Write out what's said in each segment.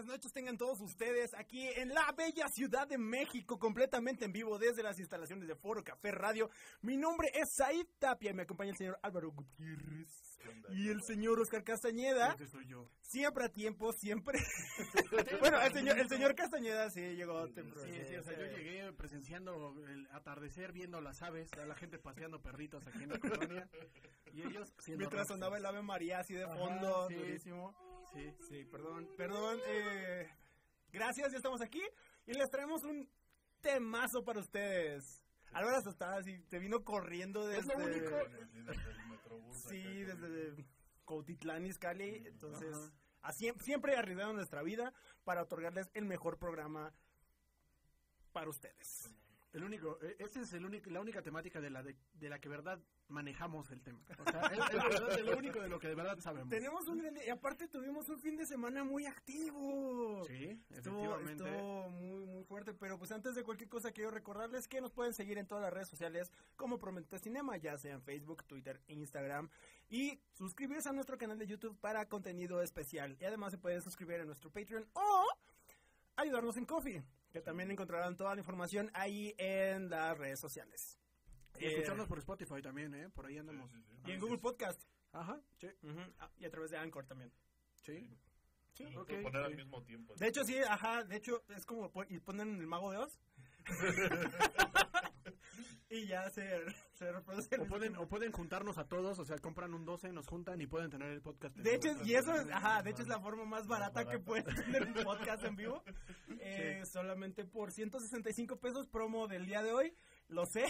buenas noches tengan todos ustedes aquí en la bella Ciudad de México, completamente en vivo desde las instalaciones de Foro Café Radio. Mi nombre es Said Tapia y me acompaña el señor Álvaro Gutiérrez y el señor Oscar Castañeda. soy yo. Siempre a tiempo, siempre. bueno, el señor, el señor Castañeda sí llegó temprano. Sí, sí, o sea, yo llegué presenciando el atardecer, viendo las aves, a la gente paseando perritos aquí en la colonia. Y ellos Mientras sonaba el Ave María así de Ajá, fondo, sí. durísimo. Sí. Sí, perdón, perdón. eh, gracias, ya estamos aquí y les traemos un temazo para ustedes. Álvaro hasta estaba así, te vino corriendo desde... Es lo único. Sí, desde Cautitlán, Izcalli. Entonces, así, siempre arriesgando nuestra vida para otorgarles el mejor programa para ustedes. El único, eh, esa es el único, la única temática de la de, de la que verdad manejamos el tema. O sea, es, es verdad de lo único de lo que de verdad sabemos. Tenemos un y aparte tuvimos un fin de semana muy activo. Sí, Estuvo, efectivamente. estuvo muy, muy fuerte, pero pues antes de cualquier cosa quiero recordarles que nos pueden seguir en todas las redes sociales como Prometeo Cinema, ya sea en Facebook, Twitter, Instagram y suscribirse a nuestro canal de YouTube para contenido especial. Y además se pueden suscribir a nuestro Patreon o ayudarnos en Coffee, que también encontrarán toda la información ahí en las redes sociales. Y escucharnos por Spotify también, ¿eh? Por ahí andamos. Y en Google Podcast. Ajá, sí, ah, Y a través de Anchor también. sí. Sí. Lo Ok, puedo poner al mismo tiempo. De hecho, sí, ajá, de hecho, es como y ponen el mago de Oz. y ya se, se reproduce. el O pueden, mismo. o pueden juntarnos a todos, o sea, compran un 12, nos juntan y pueden tener el podcast. De hecho, y eso es, ajá, de hecho es la forma más barata que puedes tener un podcast en vivo. Eh, Solamente por 165 pesos promo del día de hoy, lo sé.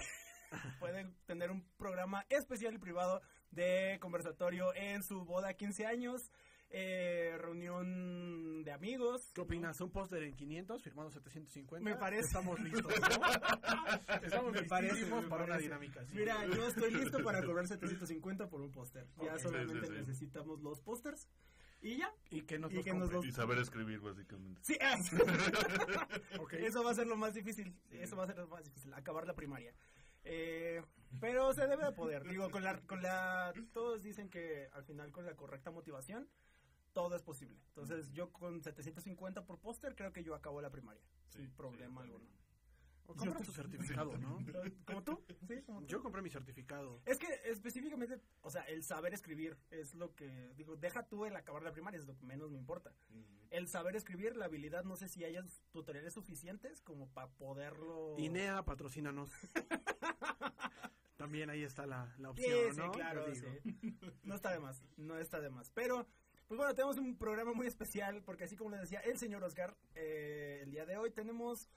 Pueden tener un programa especial y privado de conversatorio en su boda 15 años, eh, reunión de amigos. ¿Qué opinas? ¿Un póster en 500 firmado 750? Me parece. Estamos listos, ¿no? Estamos Me parece, listísimos me para una parece. dinámica. Mira, yo estoy listo para cobrar 750 por un póster. Ya solamente Sí, sí, sí. necesitamos los pósters y ya. Y que nos y los que nos compren. los- Y saber escribir, básicamente. Sí, ah, eso va a ser lo más difícil. Eso va a ser lo más difícil, acabar la primaria. Eh, pero se debe de poder. Digo, con la, con la. Todos dicen que al final con la correcta motivación todo es posible. Entonces, yo con 750 por póster creo que yo acabo la primaria sin Sí, problema sí, alguno. O compra tu certificado, ¿no? ¿Como tú? Sí, como tú. Yo compré mi certificado. Es que específicamente, o sea, el saber escribir es lo que, digo, deja tú el acabar la primaria, es lo que menos me importa. El saber escribir, la habilidad, no sé si hay tutoriales suficientes como para poderlo... INEA, patrocínanos. También ahí está la, la Sí, opción, sí, ¿no? claro, sí. No está de más, no está de más. Pero, pues bueno, tenemos un programa muy especial, porque así como les decía el señor Oscar, eh, el día de hoy tenemos,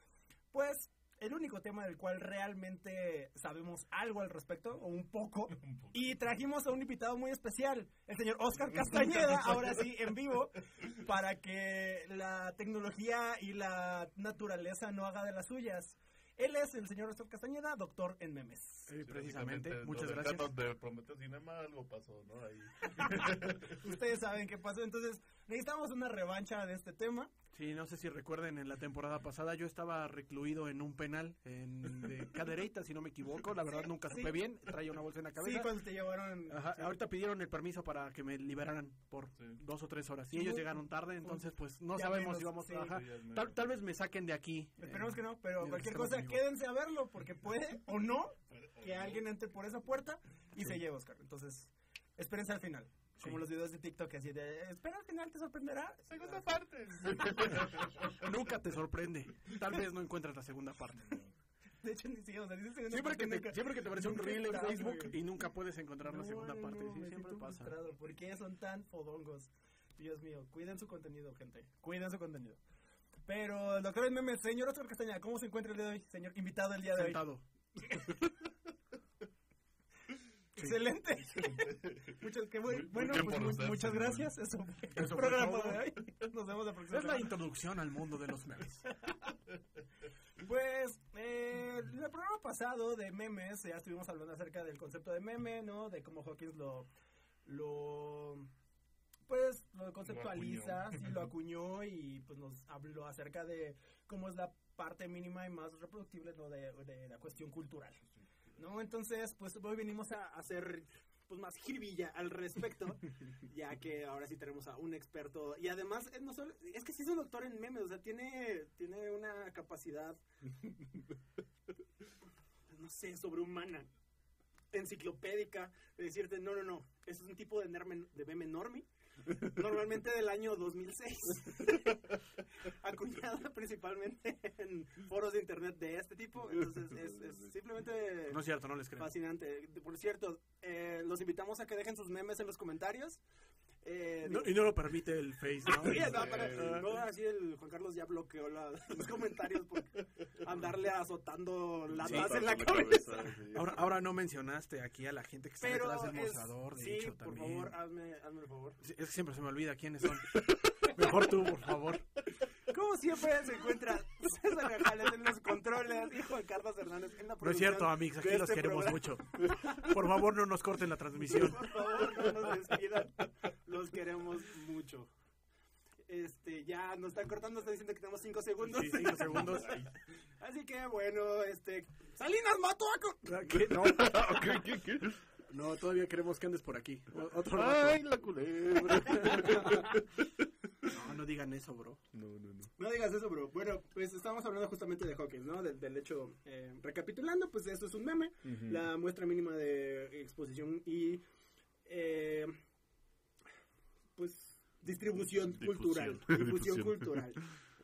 pues, el único tema del cual realmente sabemos algo al respecto, o un poco, y trajimos a un invitado muy especial, el señor Oscar Castañeda, ahora sí, en vivo, para que la tecnología y la naturaleza no haga de las suyas. Él es el señor Oscar Castañeda, doctor en memes. Sí, Sí, precisamente. Muchas gracias. De Prometeo Cinema algo pasó, ¿no? Ahí. Ustedes saben qué pasó, entonces necesitamos una revancha de este tema. Sí, no sé si recuerden, en la temporada pasada yo estaba recluido en un penal en, de Cadereyta, si no me equivoco. La verdad nunca sí. supe bien. Traía una bolsa en la Sí, cabeza. cuando te llevaron... Ajá, sí. ahorita pidieron el permiso para que me liberaran por Sí. dos o tres horas. Y ellos llegaron tarde, entonces pues no Ya sabemos menos, si vamos sí. a... Sí. Tal, tal vez me saquen de aquí. Esperemos eh, que no, pero cualquier cosa, vivo. quédense a verlo, porque puede o no que alguien entre por esa puerta y se lleve Oscar. Entonces, espérense al final. Como los videos de TikTok así de, espera al final, te sorprenderá. Segunda parte. Nunca te sorprende. Tal vez no encuentras la segunda parte. De hecho, ni siquiera, o sea, Siempre que, parte, te, nunca- siempre que te aparece un reel en Facebook güey. y nunca puedes encontrar la segunda no, parte. no, Sí, me siempre pasa. ¿Por qué son tan fodongos? Dios mío, cuiden su contenido, gente. Cuiden su contenido. Pero, doctor en memes, señor Oscar Castañeda, ¿cómo se encuentra el día de hoy? Señor invitado el día de hoy. Sentado. Excelente. Muchas, Muy- muy bueno, pues, usted, muchas señor. gracias. Eso fue el fue programa todo. de hoy. Nos vemos la próxima Es la introducción al mundo de los memes. Pues, eh, el programa pasado de memes, ya estuvimos hablando acerca del concepto de meme, ¿no? De cómo Hawkins lo, lo, pues, lo conceptualiza, acuñó. sí, lo acuñó y pues nos habló acerca de cómo es la parte mínima y más reproductible, ¿no? De, de la cuestión cultural, ¿no? Entonces, pues, hoy venimos a hacer pues más jiribilla al respecto, ya que ahora sí tenemos a un experto y además eh, no solo, es que sí es un doctor en memes, o sea, tiene tiene una capacidad no sé, sobrehumana, enciclopédica, de decirte, no, no, no, es un tipo de, nerme- de meme normie, normalmente del año 2006, acuñada principalmente en foros de internet de este tipo, entonces es, es simplemente No es cierto, no les creo. fascinante. Por cierto, eh, los invitamos a que dejen sus memes en los comentarios. Eh, No, y no lo permite el Face, ¿no? Sí, no, pero- no, así el Juan Carlos ya bloqueó la- los comentarios por andarle azotando latas Sí, en la Con cabeza. sí. Ahora, ahora no mencionaste aquí a la gente que está Pero detrás del mostrador, de sí, hecho, por también. favor, hazme, hazme el favor. Sí, Es que siempre se me olvida quiénes son. Mejor tú, por favor. Como siempre se encuentra César Gajales en los controles y Juan Carlos Hernández en la No es cierto, amigos, aquí de los este queremos programa. mucho. Por favor, no nos corten la transmisión. Por favor, no nos despidan. Los queremos mucho. Este, ya nos están cortando, están diciendo que tenemos 5 segundos. Sí, cinco segundos. Así que bueno, este. ¡Salinas mató a. Co- ¿Qué? No, ¿Qué, qué, qué? No, todavía queremos que andes por aquí. O- Otro rato. Ay, la culebra. No, no digan eso, bro. No, no, no. No digas eso, bro. Bueno, pues estábamos hablando justamente de Hawkins, ¿no? Del, del hecho, eh, recapitulando, pues esto es un meme. Ujú. La muestra mínima de exposición y. eh, pues. Distribución, Difusión. cultural. Difusión, Difusión. cultural.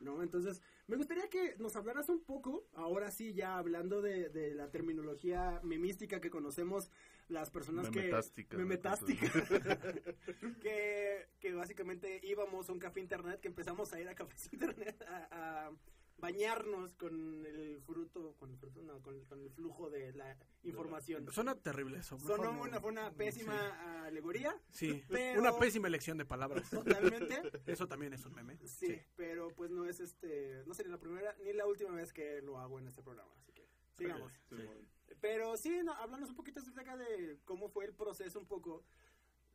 ¿No? Entonces, me gustaría que nos hablaras un poco, ahora sí, ya hablando de, de la terminología memística que conocemos las personas Memetástica, que... ¿no? Memetástica. que, que básicamente íbamos a un café internet, que empezamos a ir a cafés internet a, a bañarnos con el fruto, con el fruto, no, con, con el flujo de la información. Suena terrible eso. Sonó una, fue una pésima alegoría, Sí, pero- una pésima elección de palabras. totalmente. Eso también es un meme. Sí, pero pues no es este, no sería la primera ni la última vez que lo hago en este programa, así que sigamos. Sí. Pero sí, no, háblanos un poquito acerca de cómo fue el proceso un poco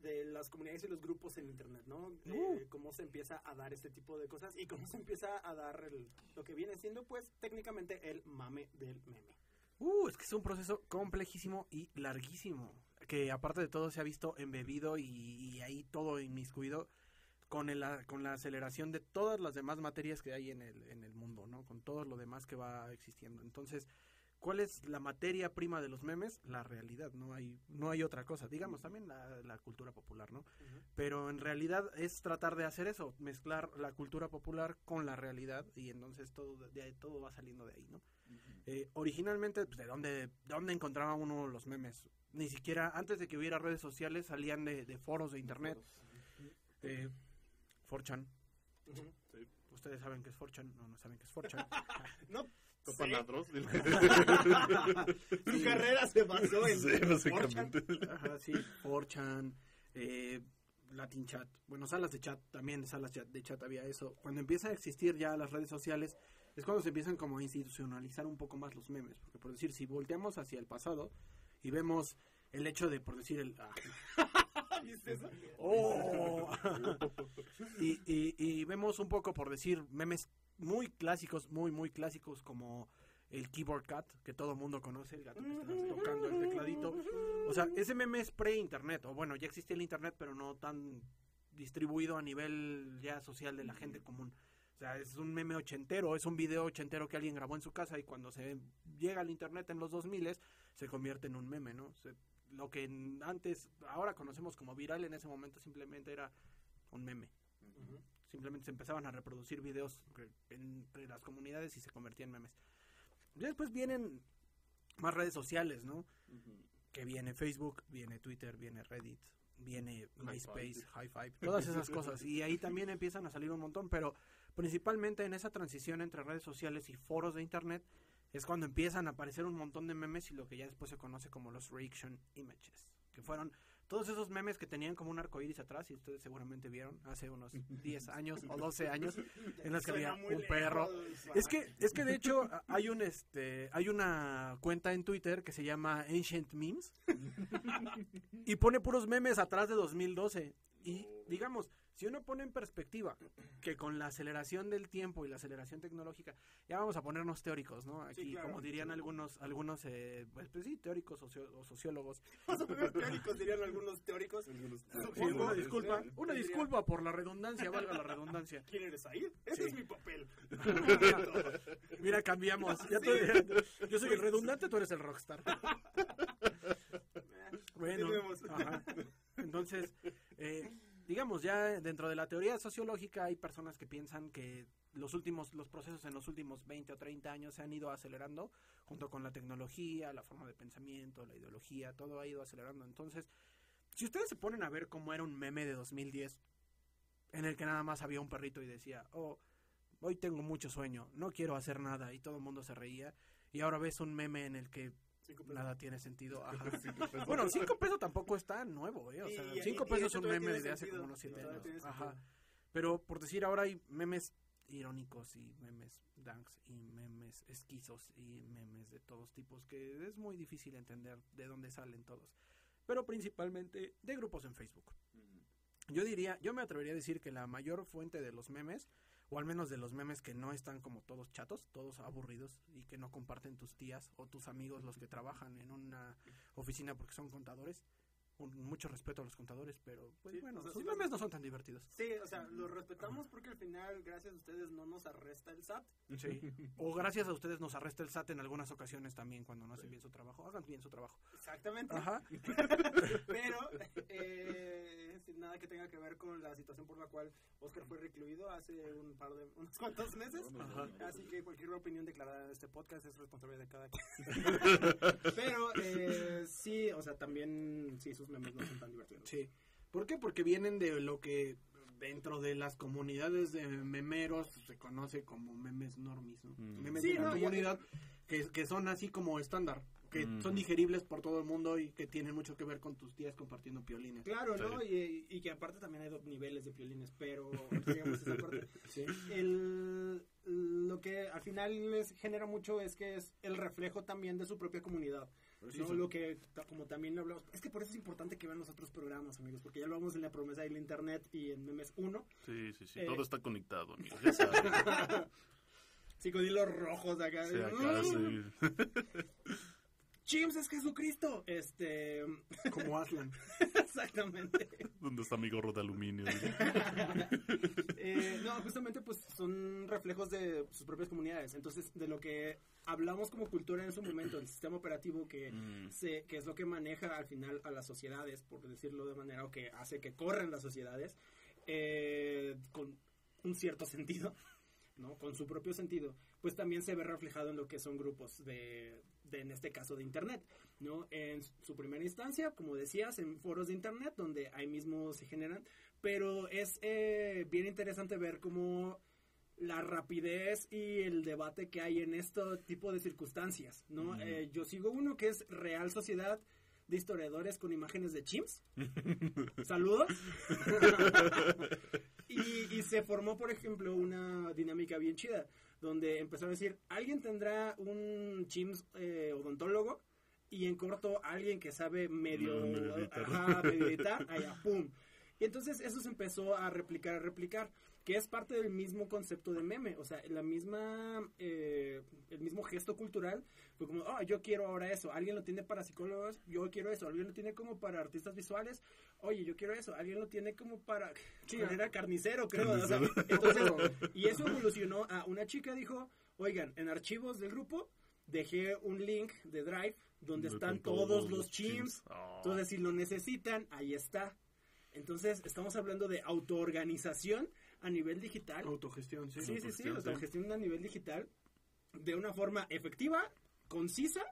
de las comunidades y los grupos en internet, ¿no? De Uh. cómo se empieza a dar este tipo de cosas y cómo se empieza a dar el- lo que viene siendo pues técnicamente el mame del meme. Uh, es que es un proceso complejísimo y larguísimo. Que aparte de todo se ha visto embebido y, y ahí todo inmiscuido con, el, con la aceleración de todas las demás materias que hay en el, en el mundo, ¿no? Con todo lo demás que va existiendo. Entonces, ¿cuál es la materia prima de los memes? La realidad, no hay, no hay otra cosa. Digamos también la, la cultura popular, ¿no? Pero en realidad es tratar de hacer eso, mezclar la cultura popular con la realidad y entonces todo, de ahí, todo va saliendo de ahí, ¿no? Eh, originalmente, pues, ¿de dónde, ¿de dónde encontraba uno los memes? Ni siquiera, antes de que hubiera redes sociales, salían de, de foros de internet. Eh, 4chan. Ujú. ¿Ustedes saben qué es 4chan? No, no saben qué es 4chan. No, Topan. Su carrera se basó en Sí, básicamente. Ajá, sí, 4chan, eh, Latin Chat. Bueno, salas de chat, también salas chat- de chat había eso. Cuando empieza a existir ya las redes sociales, es cuando se empiezan como a institucionalizar un poco más los memes. Porque por decir, si volteamos hacia el pasado y vemos el hecho de, por decir, el... ah, ¿Viste eso? ¡Oh! y, y, y vemos un poco, por decir, memes muy clásicos, muy, muy clásicos, como el Keyboard Cat, que todo el mundo conoce, el gato que está tocando el tecladito. O sea, ese meme es pre-internet, o bueno, ya existía el internet, pero no tan distribuido a nivel ya social de la gente común. O sea, es un meme ochentero, es un video ochentero que alguien grabó en su casa y cuando se llega al internet en los 2000 se convierte en un meme, ¿no? Se- lo que antes, ahora conocemos como viral, en ese momento simplemente era un meme. Ujú. Simplemente se empezaban a reproducir videos entre las comunidades y se convertían en memes. Ya después vienen más redes sociales, ¿no? Que viene Facebook, viene Twitter, viene Reddit, viene MySpace, High Five, todas esas cosas. Y ahí también empiezan a salir un montón, pero principalmente en esa transición entre redes sociales y foros de internet es cuando empiezan a aparecer un montón de memes y lo que ya después se conoce como los reaction images, que fueron todos esos memes que tenían como un arco iris atrás y ustedes seguramente vieron hace unos 10 años o 12 años en los que había un perro es que, es que de hecho hay un este hay una cuenta en Twitter que se llama Ancient Memes y pone puros memes atrás de 2012. Y digamos, Si uno pone en perspectiva que con la aceleración del tiempo y la aceleración tecnológica, ya vamos a ponernos teóricos, ¿no? Aquí, claro. como dirían algunos, algunos, eh, pues, pues sí, teóricos socio- o sociólogos. Vamos a poner teóricos, dirían algunos teóricos. Algunos- Sí, Supongo, una disculpa, ¿eh? una disculpa por la redundancia, valga la redundancia. ¿Quién eres ahí? Ese Sí. es mi papel. Mira, cambiamos. Ya Sí. tú- yo soy el redundante, tú eres el rockstar. Bueno, ajá. entonces, eh, digamos, ya dentro de la teoría sociológica hay personas que piensan que los últimos, los procesos en los últimos 20 o 30 años se han ido acelerando junto con la tecnología, la forma de pensamiento, la ideología, todo ha ido acelerando. Entonces, si ustedes se ponen a ver cómo era un meme de 2010, en el que nada más había un perrito y decía, oh, hoy tengo mucho sueño, no quiero hacer nada, y todo el mundo se reía, y ahora ves un meme en el que. Nada tiene sentido. Ajá. Cinco pesos. Bueno, cinco pesos tampoco es tan nuevo, ¿eh? O sea, Y- y- cinco y pesos ese es un meme tiene de hace como unos siete todavía años. tiene Ajá. Pero por decir, ahora hay memes irónicos y memes danks y memes esquizos y memes de todos tipos que es muy difícil entender de dónde salen todos. Pero principalmente de grupos en Facebook. Yo diría, yo me atrevería a decir que la mayor fuente de los memes, o al menos de los memes que no están como todos chatos, todos aburridos y que no comparten tus tías o tus amigos los que trabajan en una oficina porque son contadores. Un- mucho respeto a los contadores, pero pues Sí, bueno, o sea, sus sí, memes no son tan divertidos. Sí, o sea, los respetamos porque al final, gracias a ustedes, no nos arresta el SAT. Sí. O gracias a ustedes nos arresta el SAT en algunas ocasiones también cuando no hacen bien su trabajo. Hagan bien su trabajo. Exactamente. Ajá. Pero, eh, sin nada que tenga que ver con la situación por la cual Oscar fue recluido hace un par de, unos cuantos meses. Ajá. Así que cualquier opinión declarada en este podcast es responsabilidad de cada quien. Pero, eh, sí, o sea, también, sí, sus memes no son tan divertidos. Sí. ¿Por qué? Porque vienen de lo que dentro de las comunidades de memeros se conoce como memes normis, ¿no? Mm. Memes Sí, de la no, comunidad que, que son así como estándar, que Mm. son digeribles por todo el mundo y que tienen mucho que ver con tus tías compartiendo piolines. Claro, ¿no? Y, y que aparte también hay dos niveles de violines, pero digamos esa parte. El, lo que al final les genera mucho es que es el reflejo también de su propia comunidad. ¿No? Lo que, como también hablamos, es que por eso es importante que vean los otros programas, amigos, porque ya lo hablamos en la promesa del internet y en Memes 1. Sí, sí, sí. Eh. Todo está conectado, amigos. Ya saben. Sí, con hilos rojos acá. Sí, acá, sí. Chimps es Jesucristo. Este, Como Aslan. exactamente. ¿Dónde está mi gorro de aluminio? Eh, no, justamente pues son reflejos de sus propias comunidades. Entonces, de lo que hablamos como cultura en su momento, el sistema operativo que, Mm. se, que es lo que maneja al final a las sociedades, por decirlo de manera, o que hace que corren las sociedades, eh, con un cierto sentido, ¿no? Con su propio sentido, pues también se ve reflejado en lo que son grupos de, de, en este caso, de Internet, ¿no? En su primera instancia, como decías, en foros de Internet, donde ahí mismo se generan, pero es eh, bien interesante ver cómo la rapidez y el debate que hay en este tipo de circunstancias, ¿no? Ujú. Eh, yo sigo uno que es Real Sociedad de Historiadores con Imágenes de Chimps. Saludos. y, y se formó, por ejemplo, una dinámica bien chida, donde empezaron a decir, alguien tendrá un Chimps eh, odontólogo, y en corto alguien que sabe medio, ajá, allá, pum. Y entonces eso se empezó a replicar, a replicar, que es parte del mismo concepto de meme, o sea, la misma, eh, el mismo gesto cultural, fue como, oh, yo quiero ahora eso, alguien lo tiene para psicólogos, yo quiero eso, alguien lo tiene como para artistas visuales, oye, yo quiero eso, alguien lo tiene como para, sí, era carnicero, creo, o sea, entonces, y eso evolucionó a una chica dijo, oigan, en archivos del grupo, dejé un link de Drive donde Con están todos todos los chimps. Ah. entonces si lo necesitan, ahí está. Entonces, estamos hablando de autoorganización a nivel digital. Autogestión, sí. Sí, sí, sí, autogestión, sea, sí. gestión a nivel digital de una forma efectiva, concisa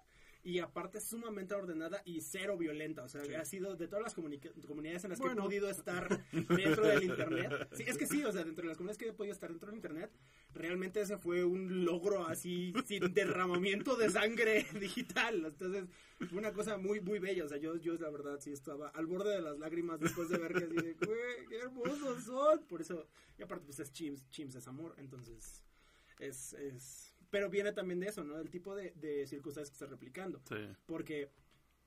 y aparte sumamente ordenada y cero violenta. O sea, Sí. ha sido de todas las comunidades en las que Bueno. he podido estar dentro del Internet. Sí, es que sí, o sea, dentro de las comunidades que he podido estar dentro del Internet, realmente ese fue un logro así, sin derramamiento de sangre digital. Entonces, fue una cosa muy, muy bella. O sea, yo, yo la verdad sí estaba al borde de las lágrimas después de ver que así de, güey, qué hermosos son. Por eso, y aparte, pues es Chimps, Chimps es amor. Entonces, es, es, pero viene también de eso, ¿no? Del tipo de, de circunstancias que está replicando. Sí. Porque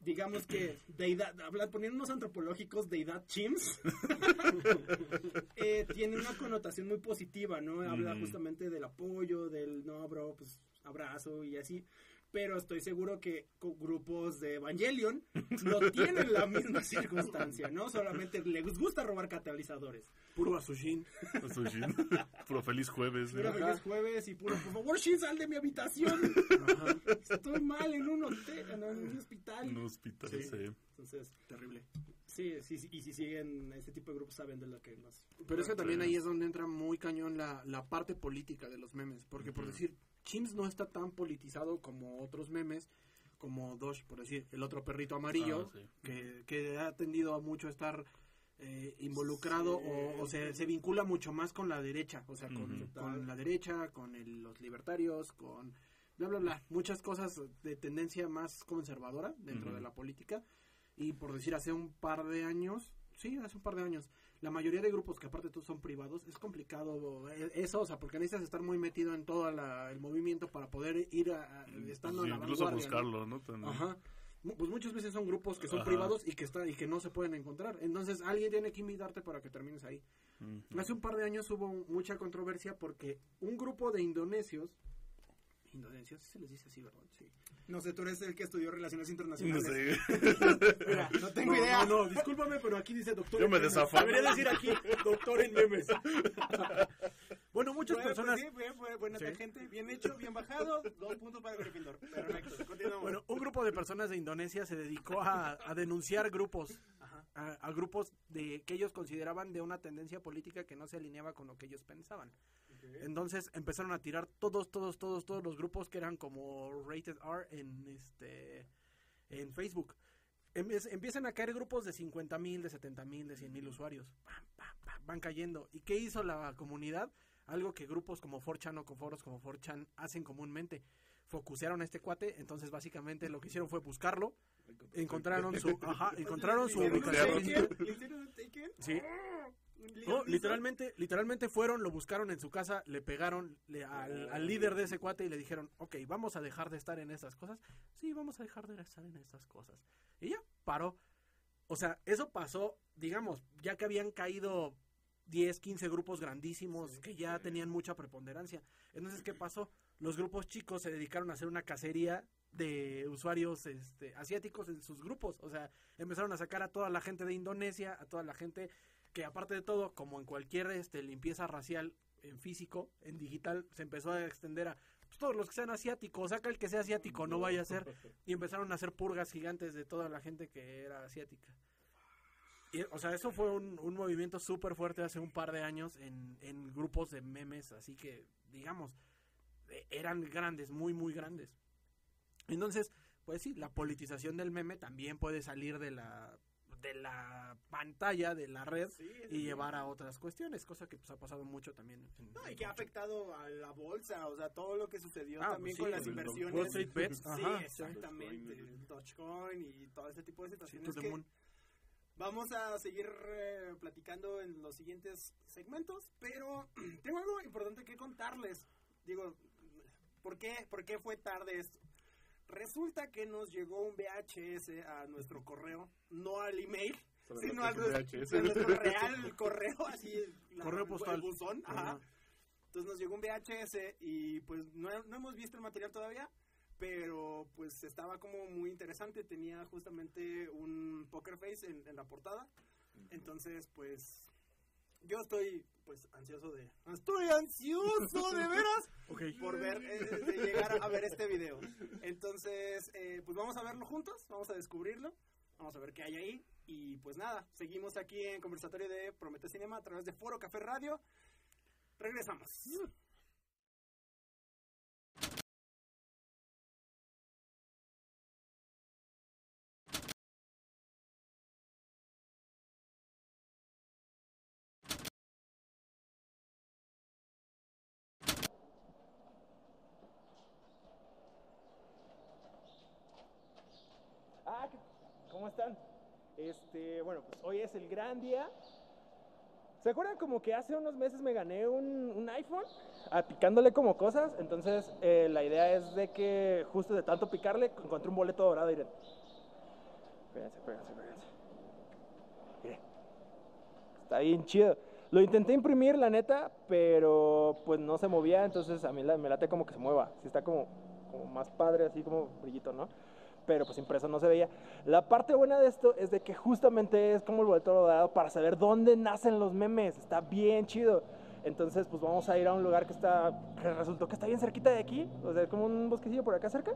digamos que deidad, poniéndonos antropológicos, deidad chimps, eh, tiene una connotación muy positiva, ¿no? Habla justamente del apoyo, del no, bro, pues abrazo y así. Pero estoy seguro que grupos de Evangelion no tienen la misma circunstancia, ¿no? Solamente les gusta robar catalizadores. Puro Asushin. Sushi. Puro feliz jueves. Puro ¿eh? feliz jueves y puro, por favor, Shin, sal de mi habitación. Ajá. Estoy mal en un hotel, no, en un hospital. En un hospital, Sí. sí. Entonces, Terrible. sí, sí, sí, y si siguen este tipo de grupos saben de lo que nos... Pero es que Sí. también ahí es donde entra muy cañón la, la parte política de los memes. Porque por decir, Chimps no está tan politizado como otros memes, como Dosh, por decir, el otro perrito amarillo, Ah, sí. que, que ha tendido a mucho a estar eh, involucrado Sí. o, o se, se vincula mucho más con la derecha, o sea, con, la derecha, con el- los libertarios, con bla, bla, bla, muchas cosas de tendencia más conservadora dentro de la política. Y por decir, hace un par de años, sí, hace un par de años, la mayoría de grupos que aparte tú son privados, es complicado eh, eso, o sea, porque necesitas estar muy metido en todo la- el movimiento para poder ir a, a- estando Sí, en la incluso ¿no? buscarlo, ¿no? También. Ajá. Pues muchas veces son grupos que son Ajá. privados y que está, y que no se pueden encontrar. Entonces alguien tiene que invitarte para que termines ahí. Ujú. Hace un par de años hubo mucha controversia porque un grupo de indonesios, indonesios, sí se les dice así, ¿verdad? Sí. No sé, tú eres el que estudió Relaciones No Internacionales. sé. Mira, no tengo no, idea. No, no, discúlpame, pero aquí dice doctor. Yo en me desafano. Debería decir aquí doctor en memes. bueno, muchas Bueno, pues personas. sí, bien, fue buena Sí. tangente, bien hecho, bien bajado, dos puntos para Gryffindor. Perfecto, continuamos. Bueno, un grupo de personas de Indonesia se dedicó a, a denunciar grupos, a, a grupos de que ellos consideraban de una tendencia política que no se alineaba con lo que ellos pensaban. Entonces empezaron a tirar todos, todos, todos, todos los grupos que eran como rated R en este en Facebook. Empie- Empiezan a caer grupos de 50 mil, de 70 mil, de 100 mil usuarios. Pam, pam, pam, van cayendo. ¿Y qué hizo la comunidad? Algo que grupos como 4chan o con foros como 4chan hacen comúnmente. Focusearon a este cuate, entonces básicamente lo que hicieron fue buscarlo, encontraron su, ajá, encontraron su ¿Le hicieron un ubicación. Sí. ¿Un No, Liam literalmente, literalmente fueron, lo buscaron en su casa, le pegaron le- al, al líder de ese cuate y le dijeron, ok, vamos a dejar de estar en estas cosas. Sí, vamos a dejar de estar en estas cosas. Y ya, paró. O sea, eso pasó, digamos, ya que habían caído 10, 15 grupos grandísimos que ya tenían mucha preponderancia. Entonces, ¿qué pasó? Los grupos chicos se dedicaron a hacer una cacería de usuarios este, asiáticos en sus grupos. O sea, empezaron a sacar a toda la gente de Indonesia, a toda la gente que aparte de todo, como en cualquier este, limpieza racial en físico, en digital, se empezó a extender a pues, todos los que sean asiáticos, saca el que sea asiático, no vaya a ser, y empezaron a hacer purgas gigantes de toda la gente que era asiática. Y, o sea, eso fue un, movimiento súper fuerte hace un par de años en, grupos de memes, así que, digamos, eh, eran grandes, muy, muy grandes. Entonces, pues sí, la politización del meme también puede salir de la de la pantalla de la red Sí, y sí. llevar a otras cuestiones, cosa que pues ha pasado mucho también. en- No, y que ha afectado a la bolsa, o sea, todo lo que sucedió Ah, también pues sí, con las inversiones. Wall Bets, Sí, ajá, exactamente. el Dogecoin y todo este tipo de situaciones que vamos a seguir eh, platicando en los siguientes segmentos, pero tengo algo importante que contarles. Digo, ¿por qué, ¿por qué fue tarde esto? Resulta que nos llegó un VHS a nuestro correo, no al email, sino al nuestro, real correo, así la- Correo el postal. buzón, ajá. Ajá. Entonces nos llegó un VHS y pues no, no hemos visto el material todavía, pero pues estaba como muy interesante, tenía justamente un poker face en, en la portada. Entonces pues yo estoy pues ansioso de... Estoy ansioso de veras por ver, eh, de llegar a ver este video. Entonces eh, pues vamos a verlo juntos, vamos a descubrirlo, vamos a ver qué hay ahí. Y pues nada, seguimos aquí en conversatorio de Promete Cinema a través de Foro Café Radio. Regresamos. Ah, ¿qué- ¿cómo están? Este, bueno, pues hoy es el gran día. ¿Se acuerdan como que hace unos meses me gané un, iPhone? Ah, picándole como cosas. Entonces, eh, la idea es de que justo de tanto picarle, encontré un boleto dorado. Miren. Espérense, espérense, espérense. Está bien chido. Lo intenté imprimir, la neta, pero pues no se movía, entonces a mí me late como que se mueva. Sí está como más padre, así como brillito, ¿no? Pero pues impreso no se veía. La parte buena de esto es de que justamente es como el boleto dorado para saber dónde nacen los memes. Está bien chido. Entonces, pues vamos a ir a un lugar que está, que resultó que está bien cerquita de aquí, o sea, como un bosquecillo por acá cerca.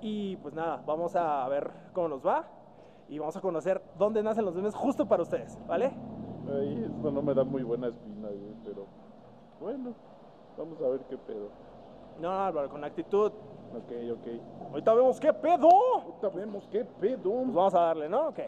Y pues nada, vamos a ver cómo nos va y vamos a conocer dónde nacen los memes justo para ustedes, ¿vale? Ay, esto no me da muy buena espina, pero bueno, vamos a ver qué pedo. No, Álvaro, con actitud. Ok, ok. Ahorita vemos qué pedo. Ahorita vemos qué pedo. Pues vamos a darle, ¿no? Ok.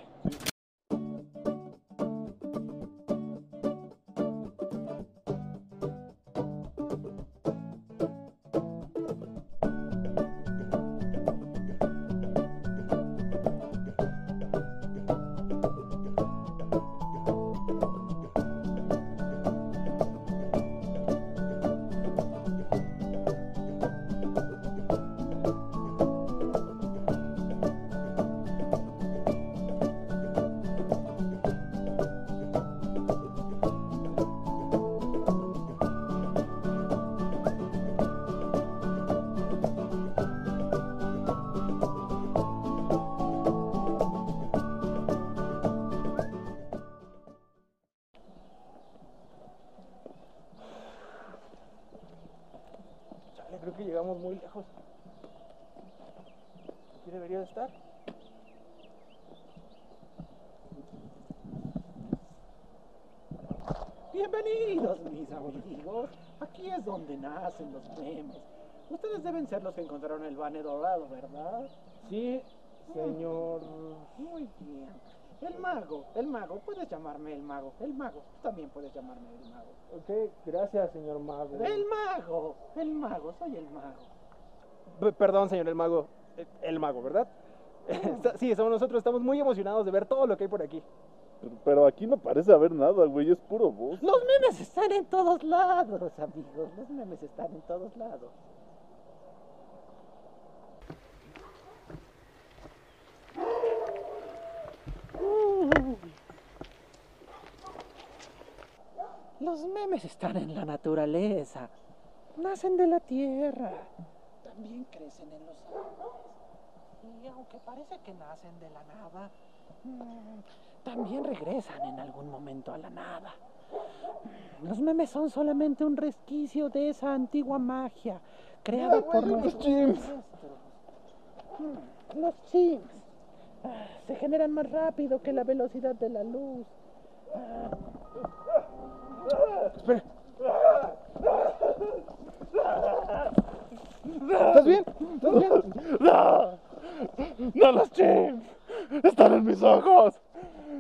Donde nacen los memes. Ustedes deben ser los que encontraron el bane dorado, ¿verdad? Sí, señor. Muy bien. El mago, el mago, puedes llamarme el mago. El mago, tú también puedes llamarme el mago. Ok, gracias, señor mago. El mago, el mago, soy el mago. P- Perdón, señor el mago. El mago, ¿verdad? Sí, somos nosotros. Estamos muy emocionados de ver todo lo que hay por aquí. Pero, aquí no parece haber nada, güey, es puro voz. Los memes están en todos lados, amigos. Los memes están en todos lados. Los memes están en la naturaleza. Nacen de la tierra. También crecen en los árboles. Y aunque parece que nacen de la nada, mm, también regresan en algún momento a la nada. Los memes son solamente un resquicio de esa antigua magia creada por nuestros ancestros. Mm, Los chimps ah, se generan más rápido que la velocidad de la luz. Espera. ¿Estás bien? ¿Estás bien? ¡No! ¡No los chimps! ¡Están en mis ojos!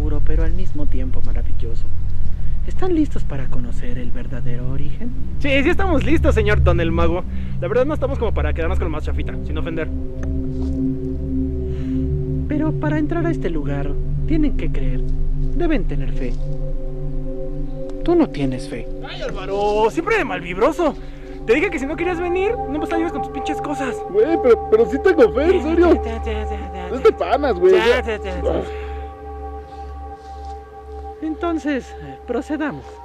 oscuro, pero al mismo tiempo maravilloso. ¿Están listos para conocer el verdadero origen? Sí, sí estamos listos, señor Don el Mago. La verdad no estamos como para quedarnos con lo más chafita, sin ofender. Pero para entrar a este lugar, tienen que creer. Deben tener fe. Tú no tienes fe. Ay, Álvaro, siempre de malvibroso. Te dije que si no querías venir, no me ayudes con tus pinches cosas. Güey, pero, pero sí tengo fe, en serio. Ya, ya, ya, ya, Es de panas, güey. Entonces, eh, procedamos.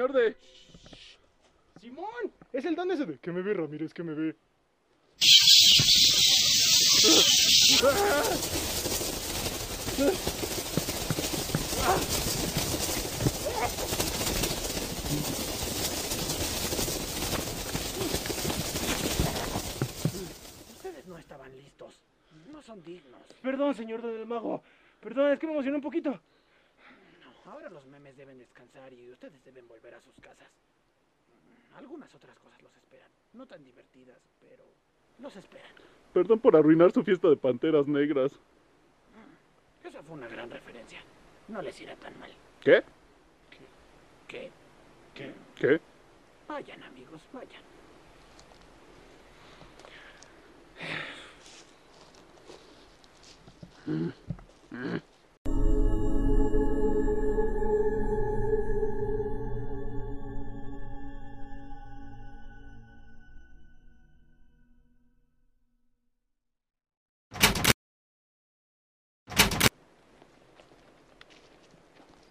Señor de... ¡Simón! Es el don ese de que me ve, Ramírez, que me ve. Ustedes no estaban listos. No son dignos. Perdón, señor don el mago. Perdón, es que me emocioné un poquito. Ahora los memes deben descansar y ustedes deben volver a sus casas. Mm, Algunas otras cosas los esperan. No tan divertidas, pero los esperan. Perdón por arruinar su fiesta de panteras negras. Esa fue una gran referencia. No les irá tan mal. ¿Qué? ¿Qué? ¿Qué? ¿Qué? Vayan, amigos, vayan.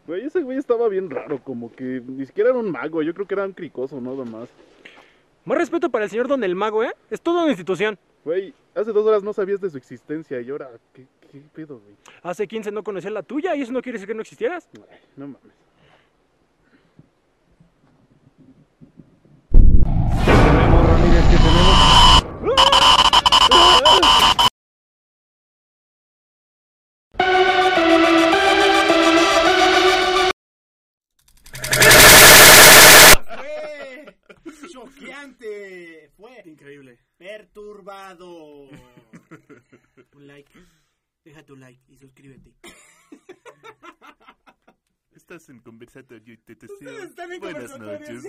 Güey, ese güey estaba bien raro, como que ni siquiera era un mago, yo creo que era un cricoso, nada más. Más respeto para el señor don el mago, ¿eh? Es toda una institución. Güey, hace dos horas no sabías de su existencia y ahora, ¿qué, qué pedo, güey? Hace 15 no conocía la tuya y eso no quiere decir que no existieras. Ay, no mames. ¡Fue! Increíble. perturbado. Un like. Deja tu like y suscríbete. Estás en conversatorio y buenas noches.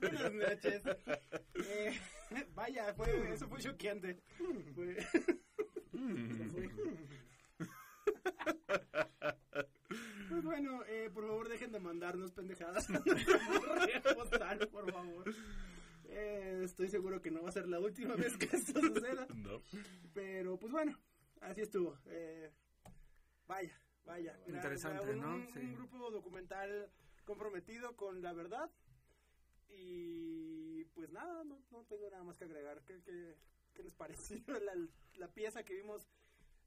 Buenas noches. Eh, vaya, fue, eso fue choqueante. Fue- Pues bueno, eh, por favor dejen de mandarnos pendejadas. Por favor. Eh, estoy seguro que no va a ser la última vez que esto suceda. No. Pero pues bueno, así estuvo. Eh, vaya, vaya. Era- Interesante, era un, ¿no? un- Sí. un grupo documental comprometido con la verdad. Y pues nada, no, no tengo nada más que agregar. ¿Qué, qué, qué les pareció la, la pieza que vimos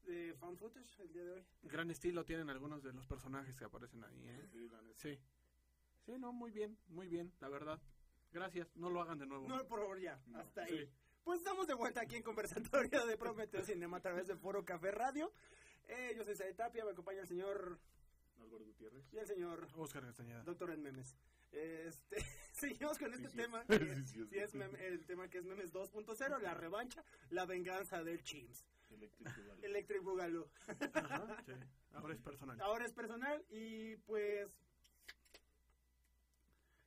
de fan footage el día de hoy? Gran estilo tienen algunos de los personajes que aparecen ahí, ¿eh? Sí. Sí, no, muy bien, muy bien, la verdad. Gracias, no lo hagan de nuevo. No, por favor, ya, hasta ahí. sí. Pues estamos de vuelta aquí en conversatorio de Prometeo Cinema a través de Foro Café Radio. Eh, yo soy Said Tapia, me acompaña el señor Álvaro Gutiérrez. y el señor Oscar Castañeda. Doctor en memes. Este, seguimos con este sí tema. Sí, es. meme- el tema que es memes 2.0, la revancha, la venganza del Chims. Electric Boogaloo. Ajá, sí. Ahora es personal. Ahora es personal y pues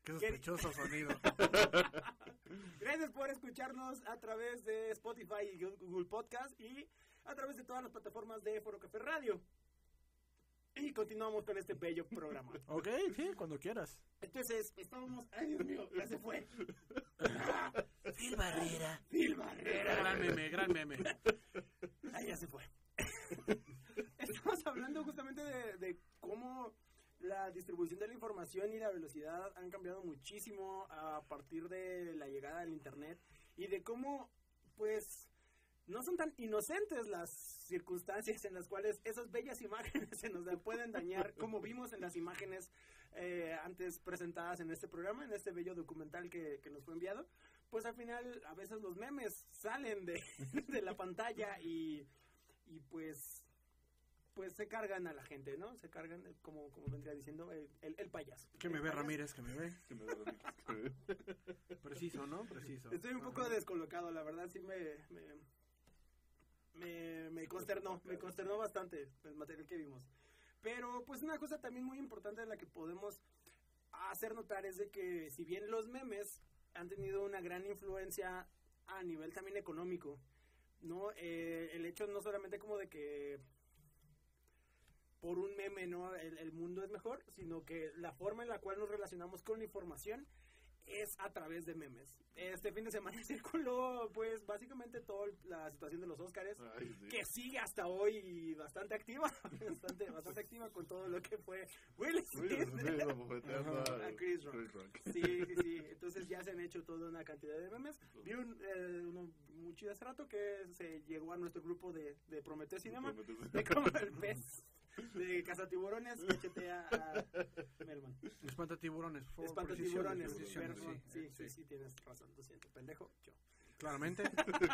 Qué sospechoso sonido. gracias por escucharnos a través de Spotify y Google Podcast y a través de todas las plataformas de Foro Café Radio. Y continuamos con este bello programa. ok, sí, cuando quieras. Entonces, estábamos... Ay, Dios mío, ya se fue. Phil Barrera. Phil Barrera. Gran meme, gran meme. Ahí ya se fue. Estamos hablando justamente de, de cómo la distribución de la información y la velocidad han cambiado muchísimo a partir de la llegada del Internet y de cómo, pues, no son tan inocentes las circunstancias en las cuales esas bellas imágenes se nos pueden dañar, como vimos en las imágenes eh, antes presentadas en este programa, en este bello documental que, que nos fue enviado. Pues al final, a veces los memes salen de, de la pantalla y, y pues pues se cargan a la gente, ¿no? Se cargan, eh, como, como vendría diciendo, el, el, el payaso. Que me ve payaso. Ramírez, que me ve. Preciso, ¿no? Preciso. Estoy un poco Ajá. descolocado, la verdad, sí me, me, me, me consternó, me consternó bastante el material que vimos. Pero pues una cosa también muy importante de la que podemos hacer notar es de que si bien los memes han tenido una gran influencia a nivel también económico, ¿no? Eh, el hecho no solamente como de que por un meme, ¿no? El, el mundo es mejor, sino que la forma en la cual nos relacionamos con la información es a través de memes. Este fin de semana circuló, pues, básicamente toda la situación de los Óscares, sí. que sigue hasta hoy bastante activa, bastante, bastante activa con todo lo que fue Will Smith. A A Chris Rock. Chris Rock. Sí, sí, sí. Entonces ya se han hecho toda una cantidad de memes. Vi un, eh, uno muy chido hace rato que se llegó a nuestro grupo de, de Prometeo Cinema, de como el pez de cazatiburones cachetea a Melman. Espanta tiburones, por favor. Espanta tiburones. sí, Sí, sí, sí, tienes razón. Lo siento, pendejo. Yo. Claramente.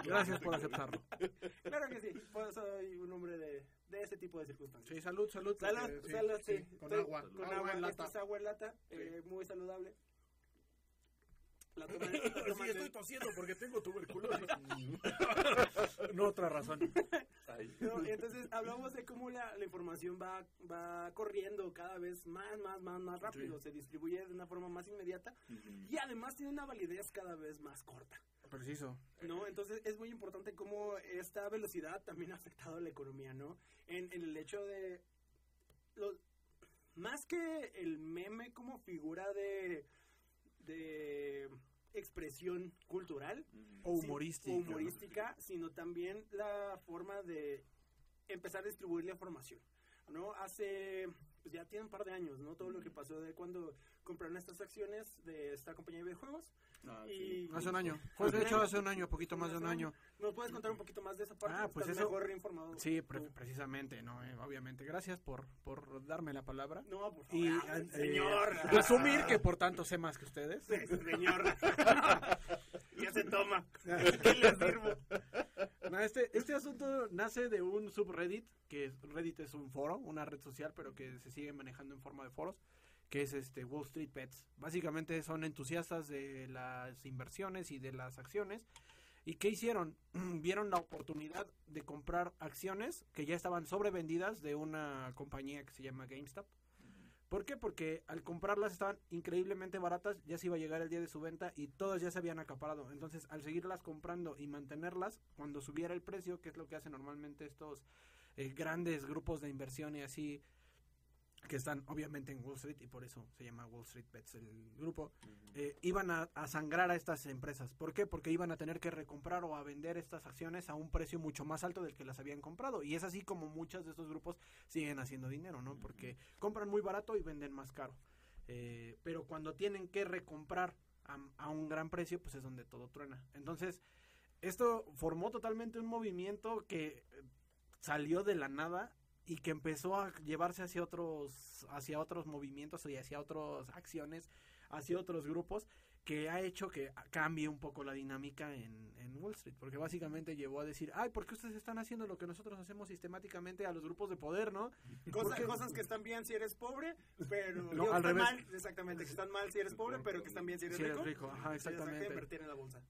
Gracias por aceptarlo. Claro que sí. Pues soy un hombre de, de ese tipo de circunstancias. Sí, salud, salud. Salud, porque- sí, salud, sí. Con Estoy- agua. Con agua agua en lata. Es agua en lata, eh, muy saludable. La toma, la toma Sí, de- estoy tosiendo porque tengo tuberculosis. no otra razón. No, entonces hablamos de cómo la, la información va, va corriendo cada vez más, más, más, más rápido, se distribuye de una forma más inmediata y además tiene una validez cada vez más corta, Preciso. ¿no? Entonces es muy importante cómo esta velocidad también ha afectado a la economía, ¿no? En, en el hecho de... Lo, más que el meme como figura de, de expresión cultural, O humorística, sino también la forma de empezar a distribuir la información. ¿no? Hace, pues ya tiene un par de años, ¿no? Todo lo que pasó de cuando compraron estas acciones de esta compañía de videojuegos. Ah, y Hace un año. Fue de hecho hace un año, poquito más de un año. ¿Nos puedes contar un poquito más de esa parte? Ah, pues ¿Estás eso- mejor informado. Sí, pre- precisamente, no, eh, obviamente. Gracias por, por darme la palabra. No, por favor. Y Ah, eh, señor. asumir que por tanto sé más que ustedes. Sí, señor. ya se toma. ¿Qué les sirvo? Este, este asunto nace de un subreddit, que Reddit es un foro, una red social, pero que se sigue manejando en forma de foros, que es este Wall Street Bets. Básicamente son entusiastas de las inversiones y de las acciones. ¿Y qué hicieron? Vieron la oportunidad de comprar acciones que ya estaban sobrevendidas de una compañía que se llama GameStop. ¿Por qué? Porque al comprarlas estaban increíblemente baratas, ya se iba a llegar el día de su venta y todas ya se habían acaparado. Entonces, al seguirlas comprando y mantenerlas, cuando subiera el precio, que es lo que hacen normalmente estos eh, grandes grupos de inversión y así, que están obviamente en Wall Street y por eso se llama Wall Street Bets el grupo, eh, iban a, a sangrar a estas empresas. ¿Por qué? Porque iban a tener que recomprar o a vender estas acciones a un precio mucho más alto del que las habían comprado. Y es así como muchos de estos grupos siguen haciendo dinero, ¿no? Porque compran muy barato y venden más caro. Eh, pero cuando tienen que recomprar a, a un gran precio, pues es donde todo truena. Entonces, esto formó totalmente un movimiento que eh, salió de la nada y que empezó a llevarse hacia otros hacia otros movimientos y hacia otras acciones, hacia otros grupos que ha hecho que cambie un poco la dinámica en, en Wall Street, porque básicamente llevó a decir, ay, ¿por qué ustedes están haciendo lo que nosotros hacemos sistemáticamente a los grupos de poder, no? Cosa- cosas que están bien si eres pobre, pero No, digo, al están revés. mal, exactamente, que están mal si eres pobre, pero que están bien si eres Si eres rico. rico, ajá, exacto, exactamente. invertir en la bolsa.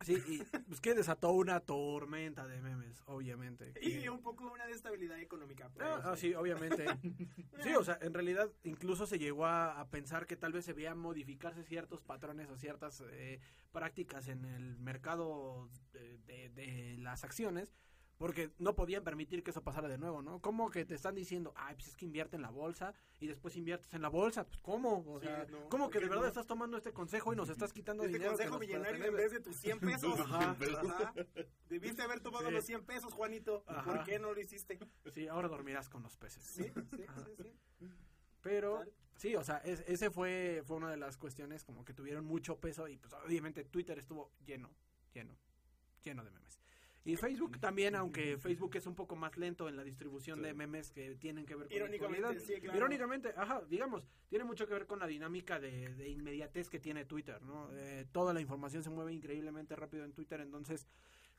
Sí, y pues que desató una tormenta de memes, obviamente. Y que- un poco una desestabilidad económica. pues. Ah, ah, sí, obviamente. Sí, o sea, en realidad incluso se llegó a, a pensar que tal vez se veían modificarse ciertos patrones o ciertas eh, prácticas en el mercado de, de- de las acciones porque no podían permitir que eso pasara de nuevo, ¿no? ¿Cómo que te están diciendo, ay, pues es que invierte en la bolsa y después inviertes en la bolsa? Pues, ¿cómo? O Sí, sea, no, ¿cómo que ¿por qué de verdad no? estás tomando este consejo y nos estás quitando Este dinero? consejo millonario en vez de tus 100 pesos. Ajá. Ajá. Debiste haber tomado Sí. los 100 pesos, Juanito. Ajá. ¿Por qué no lo hiciste? Sí, ahora dormirás con los peces. Sí, sí, Ajá. sí, sí. Pero Tal. sí, o sea, es- ese fue, fue una de las cuestiones como que tuvieron mucho peso y pues obviamente Twitter estuvo lleno, lleno, lleno de memes. Y Facebook también, aunque Facebook es un poco más lento en la distribución Sí. de memes que tienen que ver con Irónicamente, la actualidad. sí, claro. Irónicamente, ajá, digamos, tiene mucho que ver con la dinámica de, de inmediatez que tiene Twitter, ¿no? Eh, toda la información se mueve increíblemente rápido en Twitter, entonces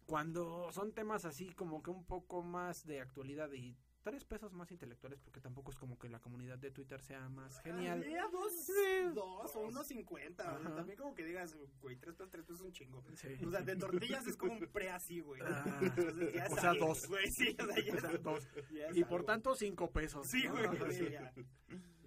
cuando son temas así como que un poco más de actualidad y tres pesos más intelectuales, porque tampoco es como que la comunidad de Twitter sea más genial. Dos, dos o unos 50. Ajá. También como que digas, güey, tres pesos, tres pesos es un chingo. Sí. O sea, de tortillas es como un pre así, güey. Ah. Entonces, ya es O sea, dos. Güey, sí, o sea, ya O es sea, algo. dos. Ya es Y por algo. tanto, cinco pesos. Sí, ¿no? güey, sí. ya.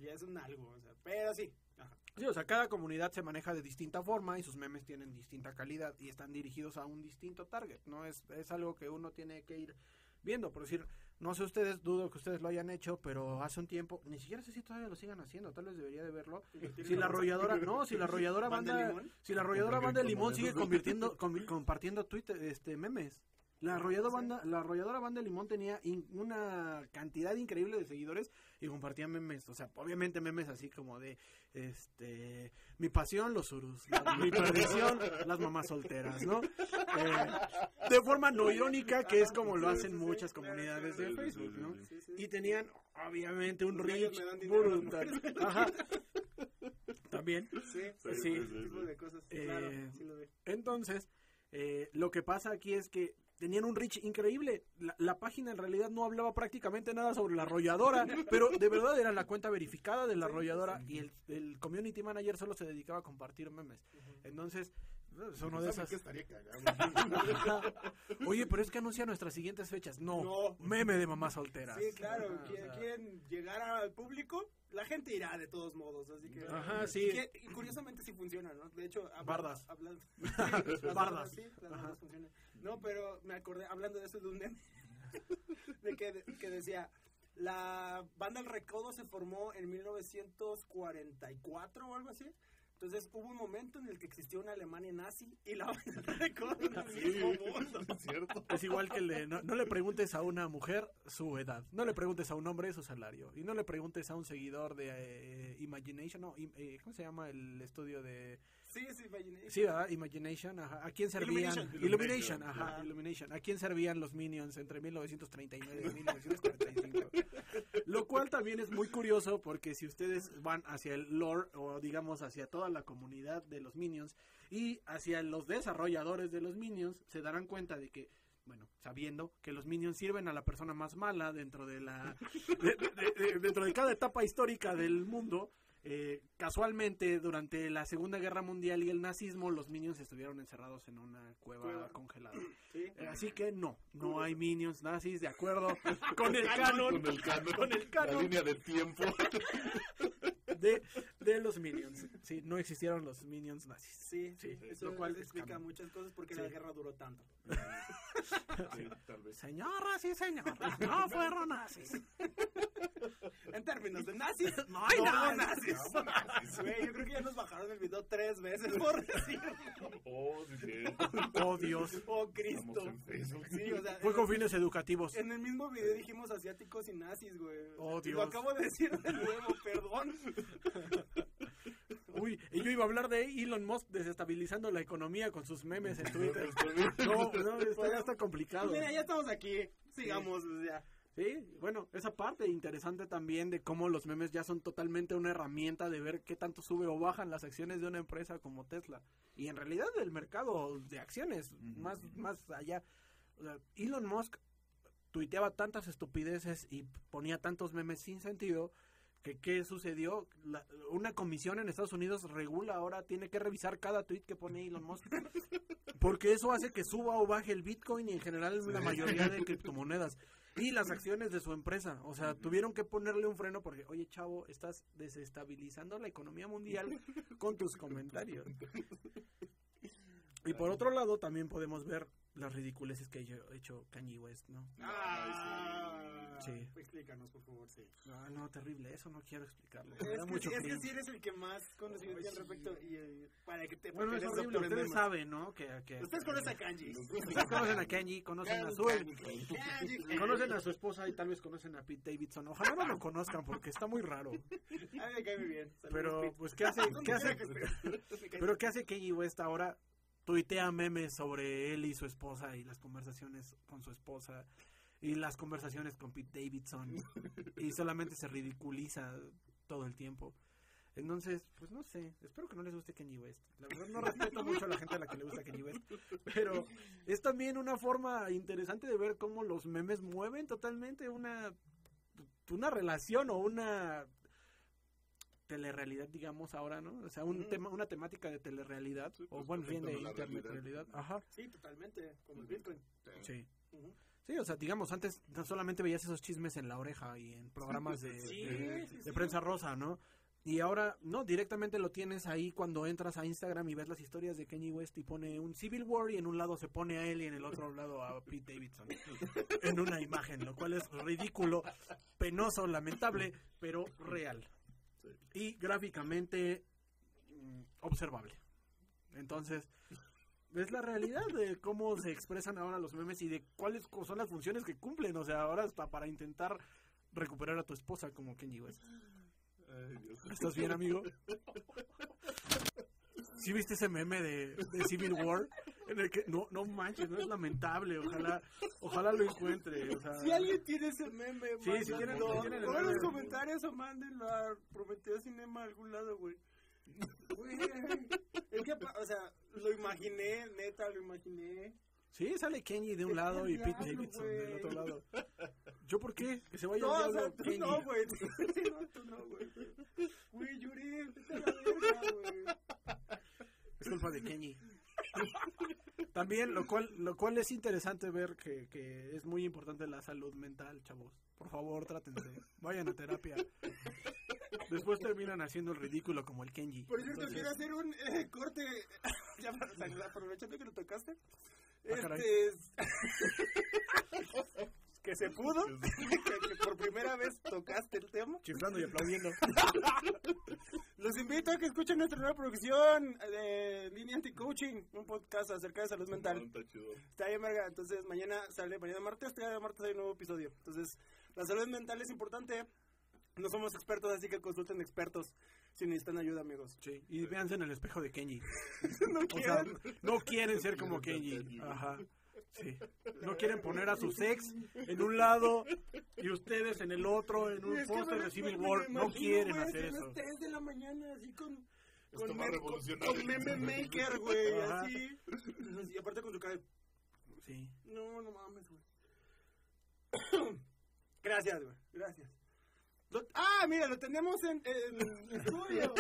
Ya es un algo, o sea, pero sí. Ajá. Sí, o sea, cada comunidad se maneja de distinta forma y sus memes tienen distinta calidad y están dirigidos a un distinto target, ¿no? Es, es algo que uno tiene que ir viendo, por decir, No sé ustedes, dudo que ustedes lo hayan hecho, pero hace un tiempo, ni siquiera sé si todavía lo sigan haciendo, tal vez debería de verlo. Si la arrolladora, no, si la arrolladora ¿Banda si la arrolladora banda de limón sigue Compartiendo. convirtiendo, convi- compartiendo Twitter, este, memes. La arrolladora banda, la arrolladora banda de limón tenía in- una cantidad increíble de seguidores y compartía memes, o sea, obviamente memes así como de, este, mi pasión los urus, la- mi perdición las mamás solteras, ¿no? Eh, de forma no irónica, que es como lo hacen muchas comunidades de Facebook, ¿no? Y tenían, obviamente, un reach brutal. Ajá. También. Sí, Sí. Eh. Entonces, eh, lo que pasa aquí es que tenían un reach increíble. La, la página en realidad no hablaba prácticamente nada sobre la arrolladora, pero de verdad era la cuenta verificada de la arrolladora y el, el community manager solo se dedicaba a compartir memes. Entonces, es uno de ¿Sabe esas... qué estaría cagado? Oye, pero es que anuncia nuestras siguientes fechas. No, No. meme de mamá soltera. Sí, claro, Ajá, o qui- sea, quieren llegar al público, la gente irá de todos modos, así que... Ajá, sí. Y, que- y curiosamente sí funciona, ¿no? De hecho... habla- Bardas. Hablando, Bardas. Sí, las bardas funcionan. No, pero me acordé, hablando de eso de un meme, de que, que decía... La banda El Recodo se formó en 1944 o algo así. Entonces hubo un momento en el que existió una Alemania nazi y la Recodo en el mismo mundo. ¿Es cierto? Es igual que el de, no, no le preguntes a una mujer su edad, no le preguntes a un hombre su salario, y no le preguntes a un seguidor de eh, Imagination, no, eh, ¿cómo se llama el estudio de... Sí, sí, Imagination. Sí, ¿verdad? Imagination, ajá. ¿A quién servían? Illumination. Illumination, ajá, Ajá. Illumination. ¿A quién servían los Minions entre 1939 y 1945? Lo cual también es muy curioso porque si ustedes van hacia el lore o digamos hacia toda la comunidad de los Minions y hacia los desarrolladores de los Minions, se darán cuenta de que bueno, sabiendo que los Minions sirven a la persona más mala dentro de la de- de- de- dentro de cada etapa histórica del mundo, eh, casualmente durante la Segunda Guerra Mundial y el nazismo, los Minions estuvieron encerrados en una cueva Cueva. congelada. Sí. Eh, Así que no, no hay Minions nazis, de acuerdo con el canon, Con el canon. con el La canon línea de tiempo. de, de los Minions. Sí, no existieron los Minions nazis. Sí, Sí, eso lo cual explica canon. muchas cosas porque Sí. la guerra duró tanto. Sí, tal vez. Señoras y señores, no fueron nazis. En términos de nazis, No hay hubo nazis. nazis. Güey, yo creo que ya nos bajaron el video tres veces por decirlo. Oh, sí, sí. Oh, Dios. Oh, Cristo. en Facebook. Sí, o sea, Fue con fines educativos. en el mismo video dijimos asiáticos y nazis, güey. Oh, Dios. Lo acabo de decir de nuevo, perdón. Uy, y yo iba a hablar de Elon Musk desestabilizando la economía con sus memes en Twitter. No, no, está, ya está complicado. Mira, ya estamos aquí. Sigamos, o sea. Sí, bueno, esa parte interesante también de cómo los memes ya son totalmente una herramienta de ver qué tanto sube o bajan las acciones de una empresa como Tesla. Y en realidad del mercado de acciones, más, más allá. O sea, Elon Musk tuiteaba tantas estupideces y ponía tantos memes sin sentido que qué sucedió La- una comisión en Estados Unidos regula ahora tiene que revisar cada tweet que pone Elon Musk porque eso hace que suba o baje el Bitcoin y en general la mayoría de criptomonedas y las acciones de su empresa. O sea, tuvieron que ponerle un freno porque, oye, chavo, estás desestabilizando la economía mundial con tus comentarios. Y por otro lado, también podemos ver las ridiculeces que ha hecho Kanye West, ¿no? Ah, Sí. Explícanos, por favor, sí. No, no, terrible, eso no quiero explicarlo. Es que, mucho es que sí eres el que más conocimiento sí, respecto y eh, para que te Bueno, es horrible, ustedes saben, ¿no? Que, que- Ustedes conocen a Kanji. Ustedes conocen a Kanye, conocen a su Kanji. conocen a su esposa y tal vez conocen a Pete Davidson. Ojalá no lo conozcan porque está muy raro. A mí me cae muy bien. Saludos, Pero pues qué hace, qué hace, pero qué hace Kanye West ahora tuitea memes sobre él y su esposa y las conversaciones con su esposa y las conversaciones con Pete Davidson y solamente se ridiculiza todo el tiempo. Entonces, pues no sé, espero que no les guste Kanye West. La verdad no respeto mucho a la gente a la que le gusta Kanye West, pero es también una forma interesante de ver cómo los memes mueven totalmente una una relación o una telerrealidad, digamos ahora, ¿no? O sea, un tema, una temática de telerrealidad Sí, o pues, bueno, bien de internet realidad. realidad. Ajá. Sí, totalmente. Como el Bitcoin. Sí. Ujú. Sí, o sea, digamos, antes solamente veías esos chismes en la oreja y en programas de, Sí, de- sí, de sí. prensa rosa, ¿no? Y ahora, no, directamente lo tienes ahí cuando entras a Instagram y ves las historias de Kanye West y pone un Civil War y en un lado se pone a él y en el otro lado a Pete Davidson en una imagen, lo cual es ridículo, penoso, lamentable, pero real. Y gráficamente mm, observable. Entonces, es la realidad de cómo se expresan ahora los memes y de cuáles son las funciones que cumplen. O sea, ahora hasta para intentar recuperar a tu esposa como Kanye West. Ay, Dios. ¿Estás bien, amigo? ¿Sí viste ese meme de, de Civil War? En el que, no, no manches, no es lamentable. Ojalá, ojalá lo encuentre. O sea, Si alguien tiene ese meme, Sí, si tienen- si tienen el meme. los comentarios o mándenlo a Prometeo Cinema a algún lado, güey. Güey, es que, o sea, lo imaginé, neta, lo imaginé. sí, sale Kenny de un lado y Pete Davidson del güey. otro lado. ¿Yo por qué? Que se vaya No, o sea, tú Kenny. no, güey. No, tú no, güey. Güey, Yuri, vete a la verga, güey. Es culpa de Kenny. También, lo cual, lo cual es interesante ver que, que es muy importante la salud mental, chavos. Por favor, trátense. Vayan a terapia. Después terminan haciendo el ridículo como el Kenji. Por cierto, Entonces, quiero hacer un eh, corte. ya para saludar, aprovechando que lo tocaste. Ah. Este es. que se pudo. que, que por primera vez tocaste el tema. chiflando y aplaudiendo. Los invito a que escuchen nuestra nueva producción de Línea Anti-Coaching, un podcast acerca de salud mental. No, está chido. Está bien, verga. Entonces, mañana sale, mañana martes, mañana martes hay un nuevo episodio. Entonces, la salud mental es importante. No somos expertos, así que consulten expertos si necesitan ayuda, amigos. Sí, y véanse en el espejo de Kenji. no sea, quieren. no quieren ser como Kenji. Ajá. Sí. No quieren poner a su sex en un lado y ustedes en el otro, en un póster de Civil War. No quieren hacer a las eso. 3 de la mañana, así con. Esto Con, va a meme maker, güey, Ajá. así. Y aparte con su cara. de, Sí. No, no mames, güey. Gracias, güey. Gracias. Lo- ah, mira, lo tenemos en, en estudio.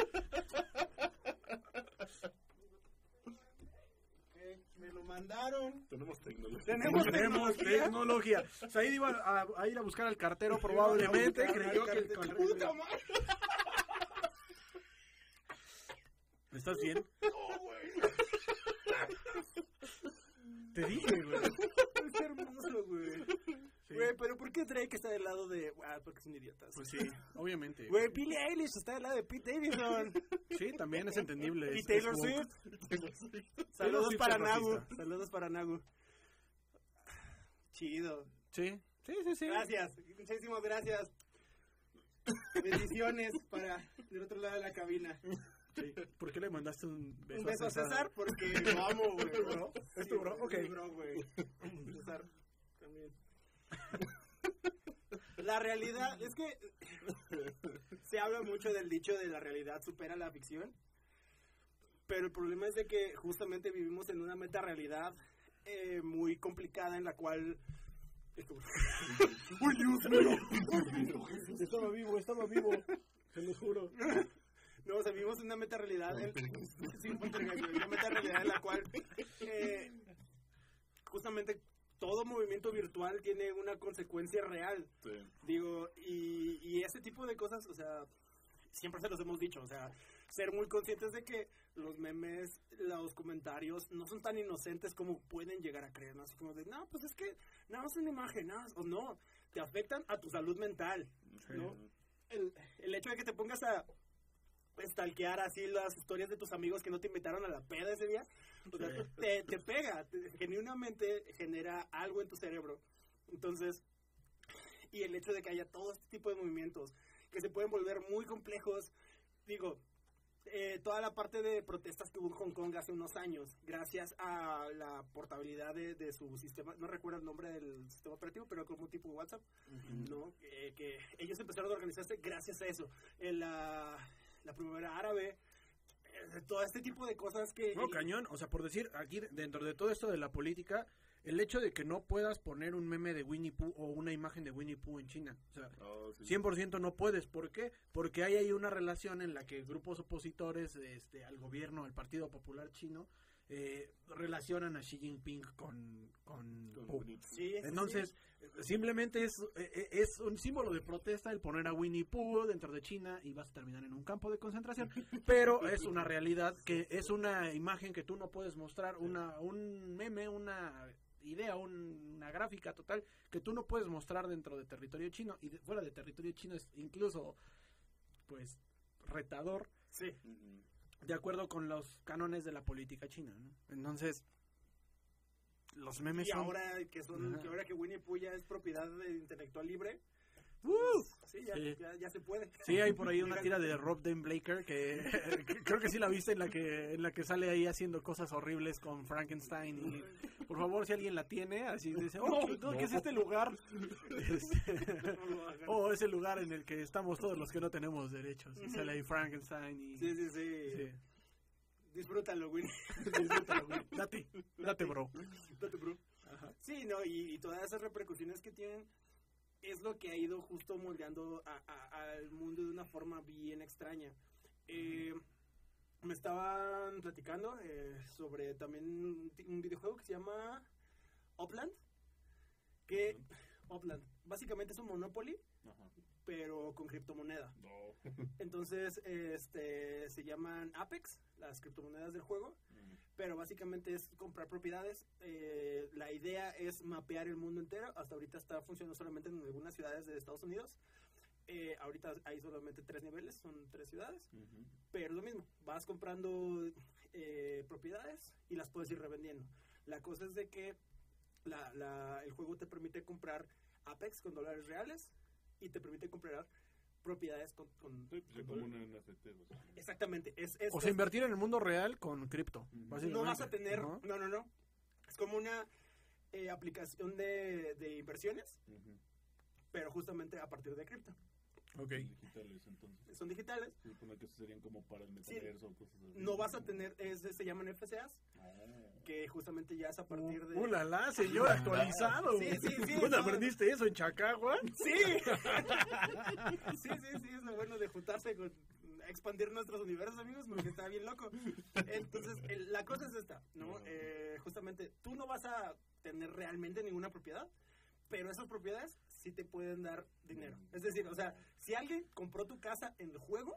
Me lo mandaron. Tenemos tecnología. Tenemos Tenemos tecnología. tecnología. Said iba a, a ir a buscar al cartero probablemente. Creyó que el Puta cartero... madre. ¿Estás bien? Te dije, güey. Es hermoso, güey. Sí. Güey, pero ¿por qué Drake está del lado de. Ah, porque son idiotas. Pues sí, obviamente. Güey, Billie Eilish está del lado de Pete Davidson. Sí, también es entendible. y Taylor Swift. Saludos para Nagu. Saludos para Nagu. Chido. Sí, sí, sí, sí. Gracias. Muchísimas gracias. Bendiciones para del otro lado de la cabina. Sí. ¿Por qué le mandaste un beso, Un beso a César porque lo amo, güey. ¿Es tu bro? Ok. Es mi bro, güey. César también. La realidad es que se habla mucho del dicho de la realidad supera la ficción. Pero el problema es de que justamente vivimos en una meta realidad eh, muy complicada en la cual ¡Uy, Dios mío! Estaba vivo, estaba vivo. Se lo juro. No, o sea, vivimos en una meta realidad, en, sí, una meta realidad en la cual eh, justamente todo movimiento virtual tiene una consecuencia real. Sí. Digo, y, y ese tipo de cosas, o sea, siempre se los hemos dicho, o sea, ser muy conscientes de que los memes, los comentarios no son tan inocentes como pueden llegar a creer, ¿no? Así como de, no, pues es que nada más una imagen, nada más", o no, te afectan a tu salud mental, ¿no? El, el hecho de que te pongas a stalkear así las historias de tus amigos que no te invitaron a la peda ese día, o sea, Sí. te, te pega, te- genuinamente genera algo en tu cerebro. Entonces, y el hecho de que haya todo este tipo de movimientos que se pueden volver muy complejos, digo, eh, toda la parte de protestas que hubo en Hong Kong hace unos años, gracias a la portabilidad de, de su sistema, no recuerdo el nombre del sistema operativo, pero como tipo WhatsApp, ¿no? Eh, que ellos empezaron a organizarse gracias a eso. En la, la primavera árabe, eh, todo este tipo de cosas que... No, cañón. O sea, por decir, aquí dentro de todo esto de la política, el hecho de que no puedas poner un meme de Winnie Pooh o una imagen de Winnie Pooh en China. O sea, No, sí. 100% no puedes. ¿Por qué? Porque hay ahí una relación en la que grupos opositores este, al gobierno, al Partido Popular Chino, eh, relacionan a Xi Jinping con, con, Con Pooh. Winnie Pooh. Sí, sí, Entonces, simplemente es, eh, es un símbolo de protesta el poner a Winnie Pooh dentro de China y vas a terminar en un campo de concentración. Pero es una realidad que es una imagen que tú no puedes mostrar, una, un meme, una idea, un- una gráfica total que tú no puedes mostrar dentro de territorio chino y de- fuera de territorio chino es incluso, pues, retador sí. De acuerdo con los cánones de la política china, ¿no? Entonces, los memes Y son... ahora que son, que ahora que Winnie Pooh ya es propiedad de intelectual libre, ¡Uh! sí, ya, Sí. Ya, ya se puede. Sí, hay por ahí una tira de Rob Dan Blaker que, que creo que sí la viste en la que en la que sale ahí haciendo cosas horribles con Frankenstein y por favor si alguien la tiene así dice oh no, ¿qué es este lugar Este, lo hagan. oh ese lugar en el que estamos todos los que no tenemos derechos y sale ahí Frankenstein y Sí, sí, sí. sí. Disfrútalo, Winnie. Disfrútalo, güey. date date bro Date, bro. Sí, no, y, y todas esas repercusiones que tienen es lo que ha ido justo moldeando a- a- al mundo de una forma bien extraña. Eh, me estaban platicando eh, sobre también un, videojuego que se llama Upland. Que Upland básicamente es un Monopoly, Ajá. pero con criptomoneda. No. Entonces, este, se llaman Apex, las criptomonedas del juego pero básicamente es comprar propiedades. Eh, la idea es mapear el mundo entero. Hasta ahorita está funcionando solamente en algunas ciudades de Estados Unidos. Eh, ahorita hay solamente tres niveles, son tres ciudades. Ujú. Pero lo mismo, vas comprando eh, propiedades y las puedes ir revendiendo. La cosa es de que la- la- el juego te permite comprar Apex con dólares reales y te permite comprar propiedades con... con- Sí, pues, con como dólares. un NFT. o sea. Exactamente. Es, es- o sea es- invertir en el mundo real con cripto No vas a tener, ¿no? no, no, no. Es como una eh, aplicación de, de inversiones, pero justamente a partir de cripto. Ok. Digitales, entonces. Son digitales. Se supone que serían como para el metaverso o cosas así. No vas a tener, es, se llaman FCAs, Oh. que justamente ya es a partir de... Uh, la, la, señor actualizado. Sí, sí, sí, ¿Dónde no. aprendiste eso en Chacagua? Sí. sí, sí, sí, es lo bueno de juntarse con expandir nuestros universos, amigos, porque está bien loco. Entonces, el- la cosa es esta, ¿no? Eh, justamente, tú no vas a tener realmente ninguna propiedad, pero esas propiedades sí te pueden dar dinero. Es decir, o sea, si alguien compró tu casa en el juego,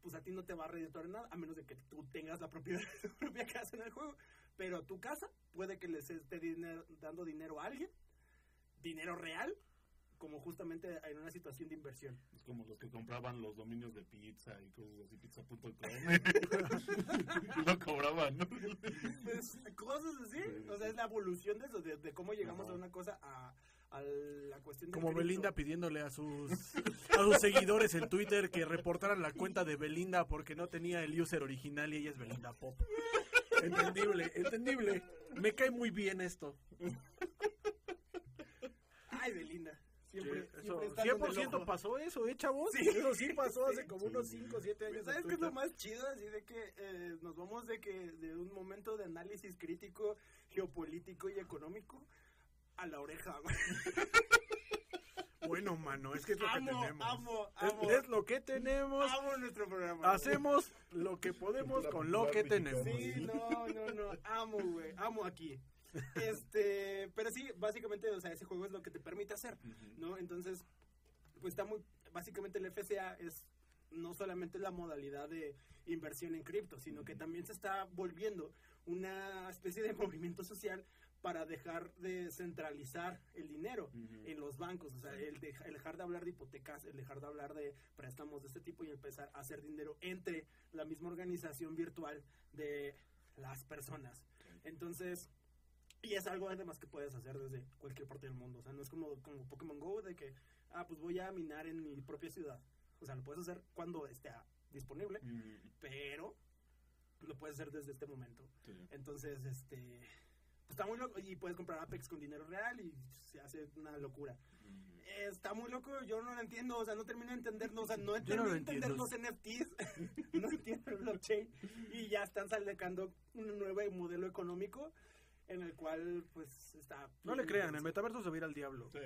pues a ti no te va a redituar nada, a menos de que tú tengas la propiedad de tu propia casa en el juego. Pero tu casa puede que les esté dinero- dando dinero a alguien, dinero real, como justamente en una situación de inversión. Es como los que compraban los dominios de pizza y cosas así, pizza.com. lo cobraban, ¿no? Pues, cosas así. O sea, es la evolución de eso, de, de cómo llegamos Ajá. a una cosa a, a la cuestión de Como. Belinda pidiéndole a sus a sus seguidores en Twitter que reportaran la cuenta de Belinda porque no tenía el user original y ella es Belinda Pop. Entendible, entendible. Me cae muy bien esto. Ay, Belinda. Siempre, Sí, eso, está donde el 100% ojo. pasó eso, ¿eh, chavos? Sí. Eso sí pasó hace como Sí. unos 5 o 7 años. ¿Sabes qué es lo más chido? Así de que eh, nos vamos de que de un momento de análisis crítico, geopolítico y económico a la oreja. güey. Bueno, mano, es que es lo que tenemos. amo, Es- amo. Es, lo que tenemos. Amo nuestro programa. güey. Hacemos lo que podemos La con lo que tenemos. Sí, no, no, no, amo, güey, amo aquí. Este, pero sí, básicamente, o sea, ese juego es lo que te permite hacer, ¿no? Entonces, pues está muy, básicamente el FCA es no solamente la modalidad de inversión en cripto, sino que también se está volviendo una especie de movimiento social para dejar de centralizar el dinero Ujú. en los bancos, o sea, el, deja- el dejar de hablar de hipotecas, el dejar de hablar de préstamos de este tipo y empezar a hacer dinero entre la misma organización virtual de las personas. Entonces, y es algo además que puedes hacer desde cualquier parte del mundo, o sea, no es como, como Pokémon Go de que, ah, pues voy a minar en mi propia ciudad. O sea, lo puedes hacer cuando esté disponible, Ujú. pero lo puedes hacer desde este momento. Sí. Entonces, este, está muy loco y puedes comprar Apex con dinero real y se hace una locura. Está muy loco, yo no lo entiendo, o sea, no termino de entenderlo, o sea, no termino no lo de entender los NFTs, no entiendo el blockchain y ya están sacando un nuevo modelo económico en el cual pues está... No le crean, el metaverso se va a ir al diablo. Sí.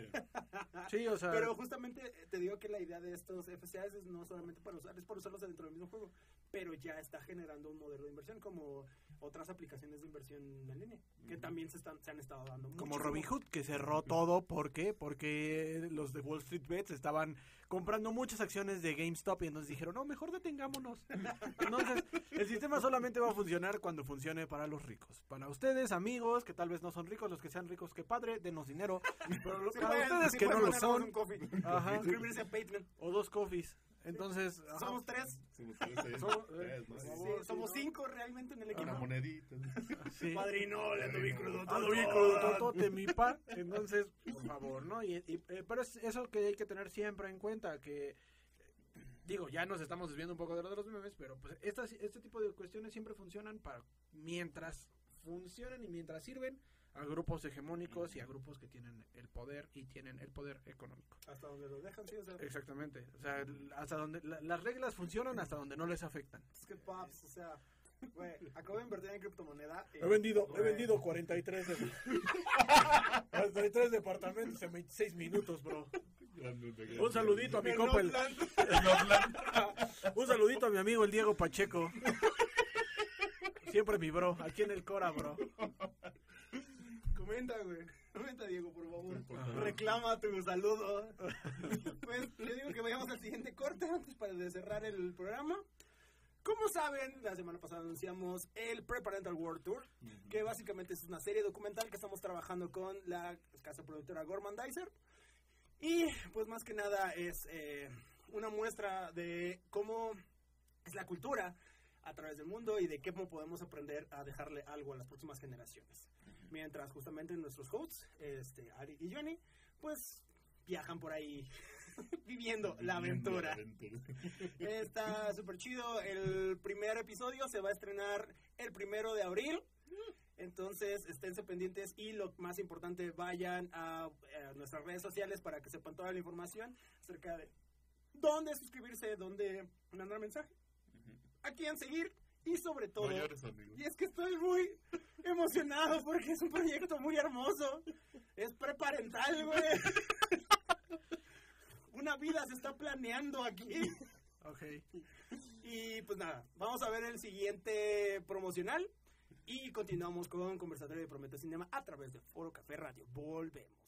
Sí, o sea, Pero justamente eh, te digo que la idea de estos FCAs es no solamente para usar, es para usarlos dentro del mismo juego, pero ya está generando un modelo de inversión como otras aplicaciones de inversión en línea, que también se, están, se han estado dando. como muchísimo. Robinhood, que cerró todo, ¿por qué? Porque los de Wall Street Bets estaban comprando muchas acciones de GameStop y entonces dijeron, no, mejor detengámonos. Entonces, el sistema solamente va a funcionar cuando funcione para los ricos. Para ustedes, amigos, que tal vez no son ricos, los que sean ricos, que padre, denos dinero. Pero lo- Sí para ustedes sí que no lo son, un coffee. Ajá. Suscribirse a Patreon. o dos coffees. Entonces, ajá. Somos tres. Somos tres, sí. Somos- Tres, ¿no? por Sí, favor, somos sí, ¿no? cinco realmente en el Una equipo. monedita. Sí. Padrino, le bien crudo. Crudototote, mi pa. Entonces, por favor, ¿no? Y, y, eh, pero es eso que hay que tener siempre en cuenta, que eh, digo, ya nos estamos desviando un poco de los memes, pero pues estas, este tipo de cuestiones siempre funcionan para mientras funcionan y mientras sirven a grupos hegemónicos y a grupos que tienen el poder y tienen el poder económico. Hasta donde lo dejan, sí, o sea, Exactamente. O sea, hasta donde la- las reglas funcionan hasta donde no les afectan. es que paps, o sea, güey, acabo de invertir en criptomoneda. y- He vendido, he güey, vendido 43, de- 43 departamentos en 26 minutos, bro. Grande, grande. Un saludito a mi compa, el- Oakland. un saludito a mi amigo el Diego Pacheco. Siempre mi bro, aquí en el Cora, bro. Comenta, güey. Comenta, Diego, por favor. Ajá. Reclama tu saludo. Pues yo digo que vayamos al siguiente corte antes para de cerrar el programa. Como saben, la semana pasada anunciamos el Preparental World Tour, que básicamente es una serie documental que estamos trabajando con la casa productora Gormandizer. Y pues más que nada es eh, una muestra de cómo es la cultura a través del mundo y de cómo podemos aprender a dejarle algo a las próximas generaciones. Mientras justamente nuestros hosts, este, Ari y Johnny, pues viajan por ahí viviendo la aventura. Está súper chido. El primer episodio se va a estrenar el primero de abril. Entonces, esténse pendientes y lo más importante, vayan a, eh, nuestras redes sociales para que sepan toda la información acerca de dónde suscribirse, dónde mandar mensaje, a quién seguir y sobre todo... Y es que estoy muy emocionado porque es un proyecto muy hermoso. Es preparental, güey. Una vida se está planeando aquí. Ok. Y pues nada, vamos a ver el siguiente promocional. Y continuamos con Conversatorio de Promete Cinema a través de Foro Café Radio. Volvemos.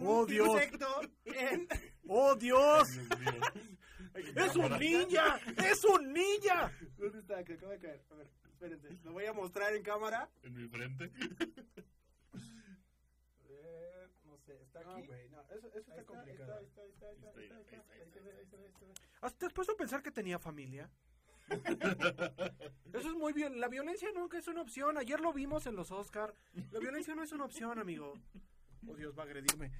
¡Oh, Dios! en... ¡Oh, Dios! ¡Es un ninja! ¡Es un ninja! ¿Dónde está? Que acaba de caer. A ver, espérense. Lo voy a mostrar en cámara. En mi frente. Eh, no sé, está No, aquí. güey, no, eso, está complicado. está, ahí está, ahí está, ahí está, ahí está, ahí está, ahí se ve, ahí se ve, ahí se ve. ¿Has- ¿Te has puesto a pensar que tenía familia? Eso es muy bien. La violencia nunca es una opción. Ayer lo vimos en los Oscar. La violencia no es una opción, amigo. Oh, Dios, va a agredirme.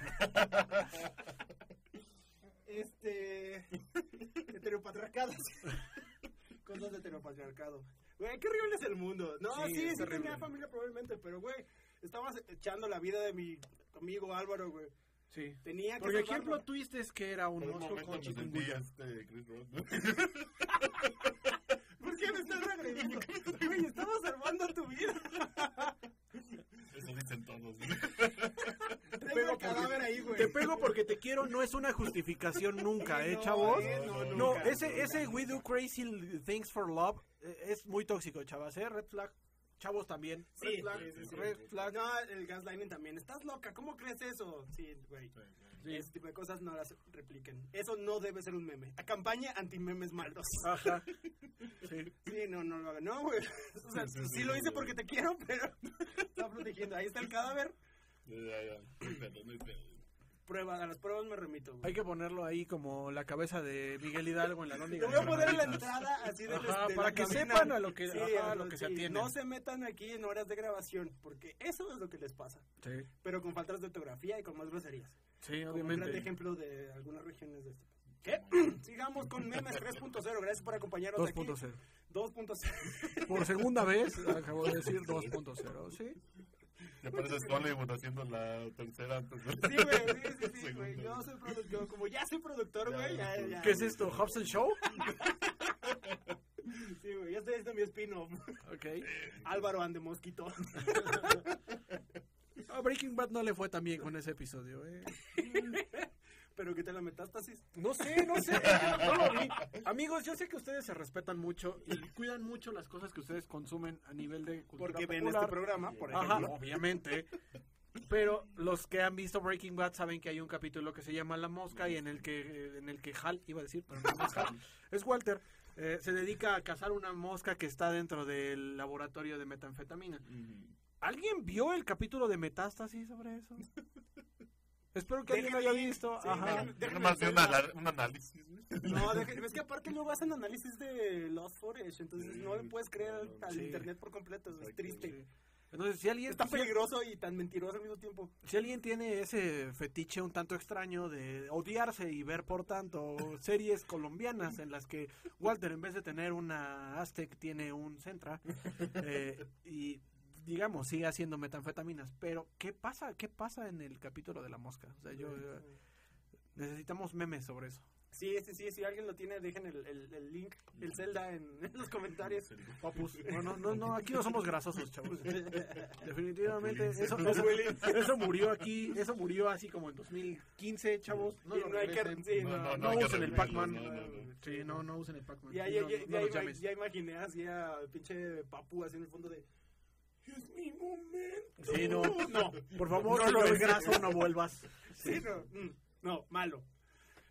Este. Heteropatriarcados. Cosas de heteropatriarcado. Güey, qué horrible es el mundo. No, Sí, sí, sí, tenía familia probablemente, pero güey, Estabas echando la vida de mi amigo Álvaro, güey. Sí. Tenía que Porque el salvarlo. ejemplo twist es que era un Por oso con chikungunya. este Chris Rock. ¿no? ¿Por qué me estás agrediendo? Güey, estaba salvando tu vida. Dicen todos. Tengo el cadáver ahí, güey. Te pego porque te quiero no es una justificación nunca, ¿eh, chavos? eh, no, No, nunca. ese, ese We Do Crazy Things for Love eh, es muy tóxico, chavas, ¿eh? Red flag. Chavos también. Sí, Red flag. sí, sí, sí. Red flag. No, el gaslighting también. ¿Estás loca? ¿Cómo crees eso? Sí, güey. Sí. Ese tipo de cosas no las repliquen. Eso no debe ser un meme. A campaña anti-memes malos. Ajá. Sí. Sí, no, no lo hagan. No, güey. O sea, Sí, sí, sí sí, lo hice sí. porque te quiero, pero está protegiendo. Ahí está el cadáver. Ya, ya. Prueba, a las pruebas me remito, güey. Hay que ponerlo ahí como la cabeza de Miguel Hidalgo en la Te lóndiga. voy a poner en la entrada así de, Ajá, de para la que sepan a lo que- Sí, ajá, a lo que se sí, atienen. No se metan aquí en horas de grabación, porque eso es lo que les pasa. Sí, Pero con faltas de ortografía y con más groserías. Sí, Como un gran obviamente. ejemplo de algunas regiones de este país. ¿Qué? Sigamos con memes 3.0. Gracias por acompañarnos aquí. 2.0. 2.0. Por segunda vez, acabo de decir 2.0, ¿sí? Ya pareces Hollywood haciendo la tercera antes de Sí, güey, sí, sí, sí, güey. Yo soy productor. Como ya soy productor, güey, ya, ya. ¿Qué es esto? ¿Hobson Show? Sí, güey, ya estoy haciendo mi spin-off. Ok. Álvaro and the Mosquito. A Breaking Bad no le fue tan bien con ese episodio, ¿eh? Pero ¿qué tal la metástasis? No sé, no sé. No lo vi. Amigos, yo sé que ustedes se respetan mucho y cuidan mucho las cosas que ustedes consumen a nivel de cultura Porque ven este programa, por Ajá, ejemplo. obviamente. Pero los que han visto Breaking Bad saben que hay un capítulo que se llama La Mosca y en el que en el que Hal iba a decir, pero no es Hal, es Walter. eh, se dedica a cazar una mosca que está dentro del laboratorio de metanfetamina. ¿Alguien vio el capítulo de Metástasis sobre eso? Espero que alguien lo haya visto. sí, Ajá. nomás vi un, análisis. No, deje- es que aparte luego hacen análisis de Lost Footage, entonces no le puedes creer al, al Sí. internet por completo, eso es triste. Sí. Entonces, si alguien, Es tan si- peligroso y tan mentiroso al mismo tiempo. si alguien tiene ese fetiche un tanto extraño de odiarse y ver, por tanto, series colombianas en las que Walter, en vez de tener una Aztec, tiene un Centra, eh, y digamos, sigue haciendo metanfetaminas. Pero, ¿qué pasa? ¿Qué pasa en el capítulo de la mosca? O sea, yo... eh, necesitamos memes sobre eso. Sí, sí, sí, si alguien lo tiene, dejen el, el, el link, el Zelda en, en los comentarios. Papus. No, no, no, no, aquí no somos grasosos, chavos. Definitivamente, eso, No, eso, murió aquí, eso murió así como en 2015, chavos. No, no hay que- regresen. sí, No, no, no, No hay que usen el Pac-Man. no, no, no. Sí, no, no usen el Pac-Man. Ya, ya, no, ya, no ya, ya imaginé así a pinche papu así en el fondo de... Es mi momento. Sí, no. No, Por favor, No no lo es. graso, no vuelvas. Sí, no, mm, no, malo.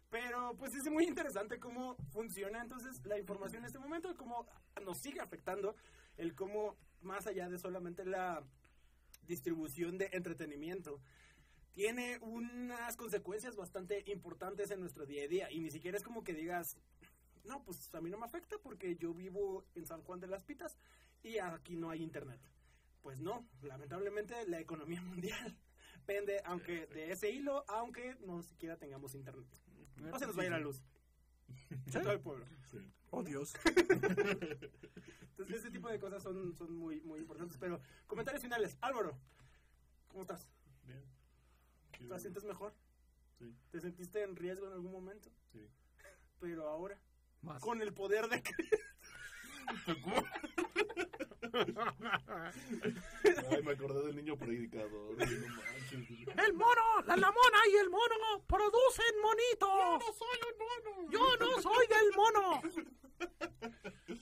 Pero pues es muy interesante cómo funciona entonces la información en este momento y cómo nos sigue afectando el cómo, más allá de solamente la distribución de entretenimiento, tiene unas consecuencias bastante importantes en nuestro día a día. Y ni siquiera es como que digas, no, pues a mí no me afecta porque yo vivo en San Juan de las Pitas y aquí no hay internet. Pues no, lamentablemente la economía mundial pende aunque de ese hilo, aunque no siquiera tengamos internet. No se nos va a ir la luz. En todo el pueblo. Oh, Dios. Entonces ese tipo de cosas son, son muy, muy importantes. Pero comentarios finales. Álvaro, ¿cómo estás? Bien. ¿Te sientes mejor? Sí. ¿Te sentiste en riesgo en algún momento? Sí. Pero ahora, Más. con el poder de Cristo. Ay, me acordé del niño predicador. El mono, la, la mona y el mono producen monito. Yo no soy el mono. Yo no soy del mono.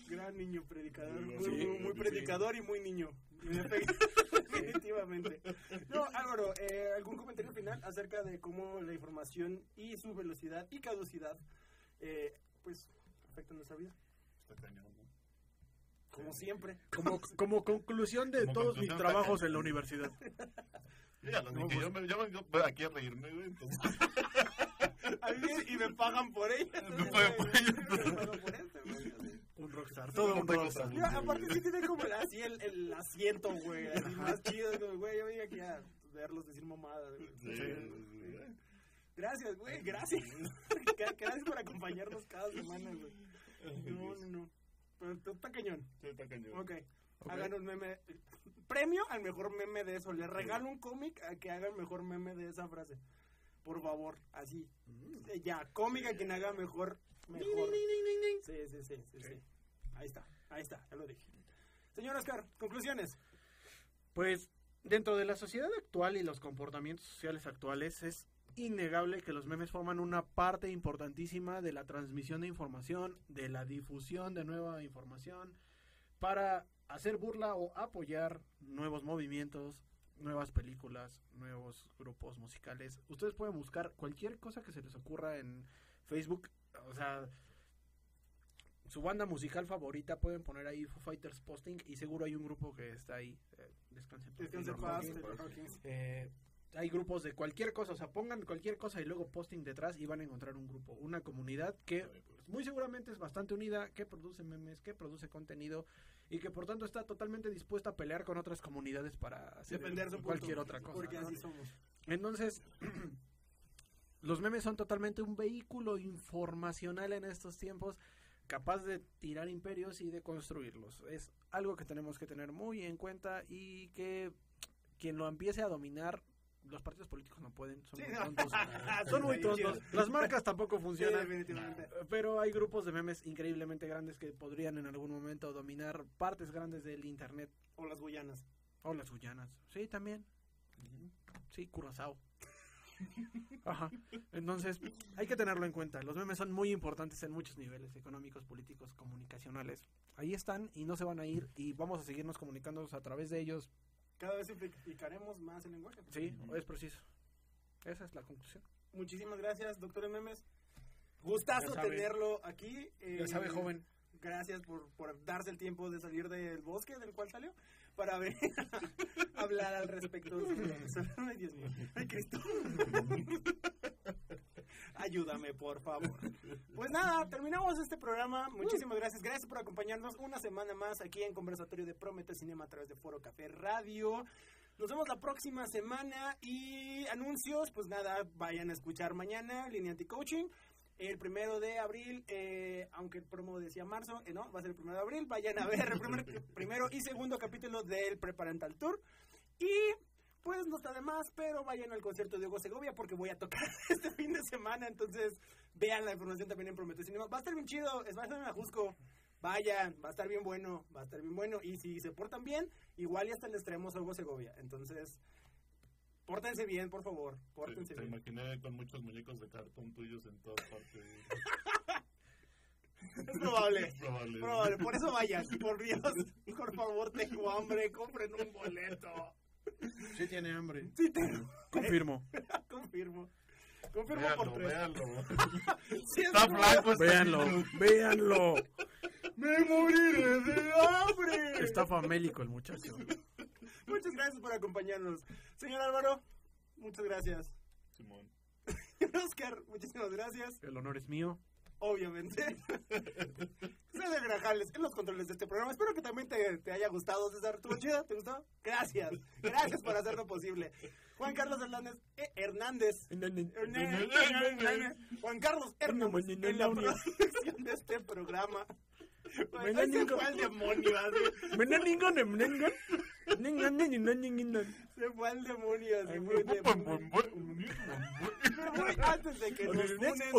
Gran niño predicador. Muy, Sí, muy- muy sí. predicador y muy niño. Definitivamente. No, Álvaro, eh, ¿algún comentario final acerca de cómo la información y su velocidad y caducidad eh, pues afectan nuestra vida? Está cañón. Como siempre. Como, como conclusión de Como todos conclusión, mis trabajos en la universidad. Yo ya lo No, dije, pues- yo, me, yo aquí a reírme, güey. Entonces, A mí y me pagan por ello. Me pagan por ello. Me pagan por esto, güey. Un rockstar, todo un rockstar. Yo, aparte sí tiene como el- así el, el asiento, güey, así más chido, güey, yo vine aquí a verlos decir mamadas, güey. sí, sí. Gracias, güey, gracias. gracias por acompañarnos cada semana, güey. No, no, no. Pero tú está cañón. Sí, está cañón. Ok. Ok. Hagan un meme. Premio al mejor meme de eso. Le regalo un cómic a que haga el mejor meme de esa frase. Por favor, así. Mm. Ya, cómic a quien haga mejor. Mejor. Sí, sí, sí, sí, sí. Ahí está, ahí está, ya lo dije. Señor Oscar, conclusiones. Pues dentro de la sociedad actual y los comportamientos sociales actuales es innegable que los memes forman una parte importantísima de la transmisión de información, de la difusión de nueva información, para hacer burla o apoyar nuevos movimientos, nuevas películas, nuevos grupos musicales. Ustedes pueden buscar cualquier cosa que se les ocurra en Facebook, o sea, su banda musical favorita pueden poner ahí Foo Fighters posting y seguro hay un grupo que está ahí. Eh, Descanse paz. Eh, hay grupos de cualquier cosa, o sea, pongan cualquier cosa y luego posting detrás y van a encontrar un grupo, una comunidad que muy seguramente es bastante unida, que produce memes, que produce contenido y que por tanto está totalmente dispuesta a pelear con otras comunidades para hacer Defender su punto, cualquier otra cosa. Porque ¿no? así somos. Entonces, los memes son totalmente un vehículo informacional en estos tiempos, capaz de tirar imperios y de construirlos. Es algo que tenemos que tener muy en cuenta y que quien lo empiece a dominar, los partidos políticos no pueden, son Sí, muy tontos. son muy tontos. Las marcas tampoco funcionan. Pero hay grupos de memes increíblemente grandes que podrían en algún momento dominar partes grandes del internet O las Guyanas. o las Guyanas. Sí, también. Sí, Curazao. Ajá. Entonces, hay que tenerlo en cuenta. Los memes son muy importantes en muchos niveles, económicos, políticos, comunicacionales. Ahí están y no se van a ir y vamos a seguirnos comunicándonos a través de ellos. Cada vez simplificaremos más el lenguaje. Sí, es preciso. Esa es la conclusión. Muchísimas gracias, doctor Memes. Gustazo tenerlo aquí. eh, Ya sabe, joven. Gracias por, por darse el tiempo de salir del bosque del cual salió para venir a hablar al respecto. Dios mío. Ay, Cristo. Ayúdame, por favor. Pues nada, terminamos este programa. Muchísimas gracias. Gracias por acompañarnos una semana más aquí en Conversatorio de Promete Cinema a través de Foro Café Radio. Nos vemos la próxima semana y anuncios, pues nada, vayan a escuchar mañana Línea Anti-Coaching. El primero de abril, eh, aunque el promo decía marzo, eh, no, va a ser el primero de abril. Vayan a ver el primer- primero y segundo capítulo del Preparental Tour. Y pues no está de más, pero vayan al concierto de Hugo Segovia porque voy a tocar este fin de semana. Entonces vean la información también en Prometeo Cinema. Va a estar bien chido, es va a estar en Ajusco. Vayan, va a estar bien bueno, va a estar bien bueno. Y si se portan bien, igual y hasta les traemos a Hugo Segovia. Entonces, pórtense bien, por favor. Te, Pórtense te bien. imaginé con muchos muñecos de cartón tuyos en todas partes. Es probable. Es probable. Probable, por eso vayan, por Dios, por favor, tengo hambre, compren un boleto. Sí tiene hambre. Sí, tengo, Confirmo. confirmo. Confirmo por Véanlo, tres. véanlo. Sí, es Está flaco. este Véanlo, véanlo. ¡Me moriré de hambre! Está famélico el muchacho. Muchas gracias por acompañarnos. Señor Álvaro, muchas gracias. Simón. Oscar, muchísimas gracias. El honor es mío. Obviamente. César Grajales en los controles de este programa. Espero que también te, te haya gustado, César. ¿Estuvo chido? ¿Te gustó? Gracias. Gracias por hacerlo posible. Juan Carlos Hernández, eh, Hernández. Hernández. Juan Carlos Hernández en la producción de este programa. Fue al demonio. Se fue al demonio, se fue. Pero antes de que nos funen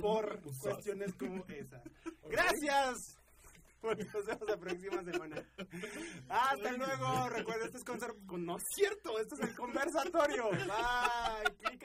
por cuestiones como esa. Gracias. Pues nos vemos la próxima semana. Hasta luego. Recuerda, este es con- No es cierto, este es el conversatorio. Bye.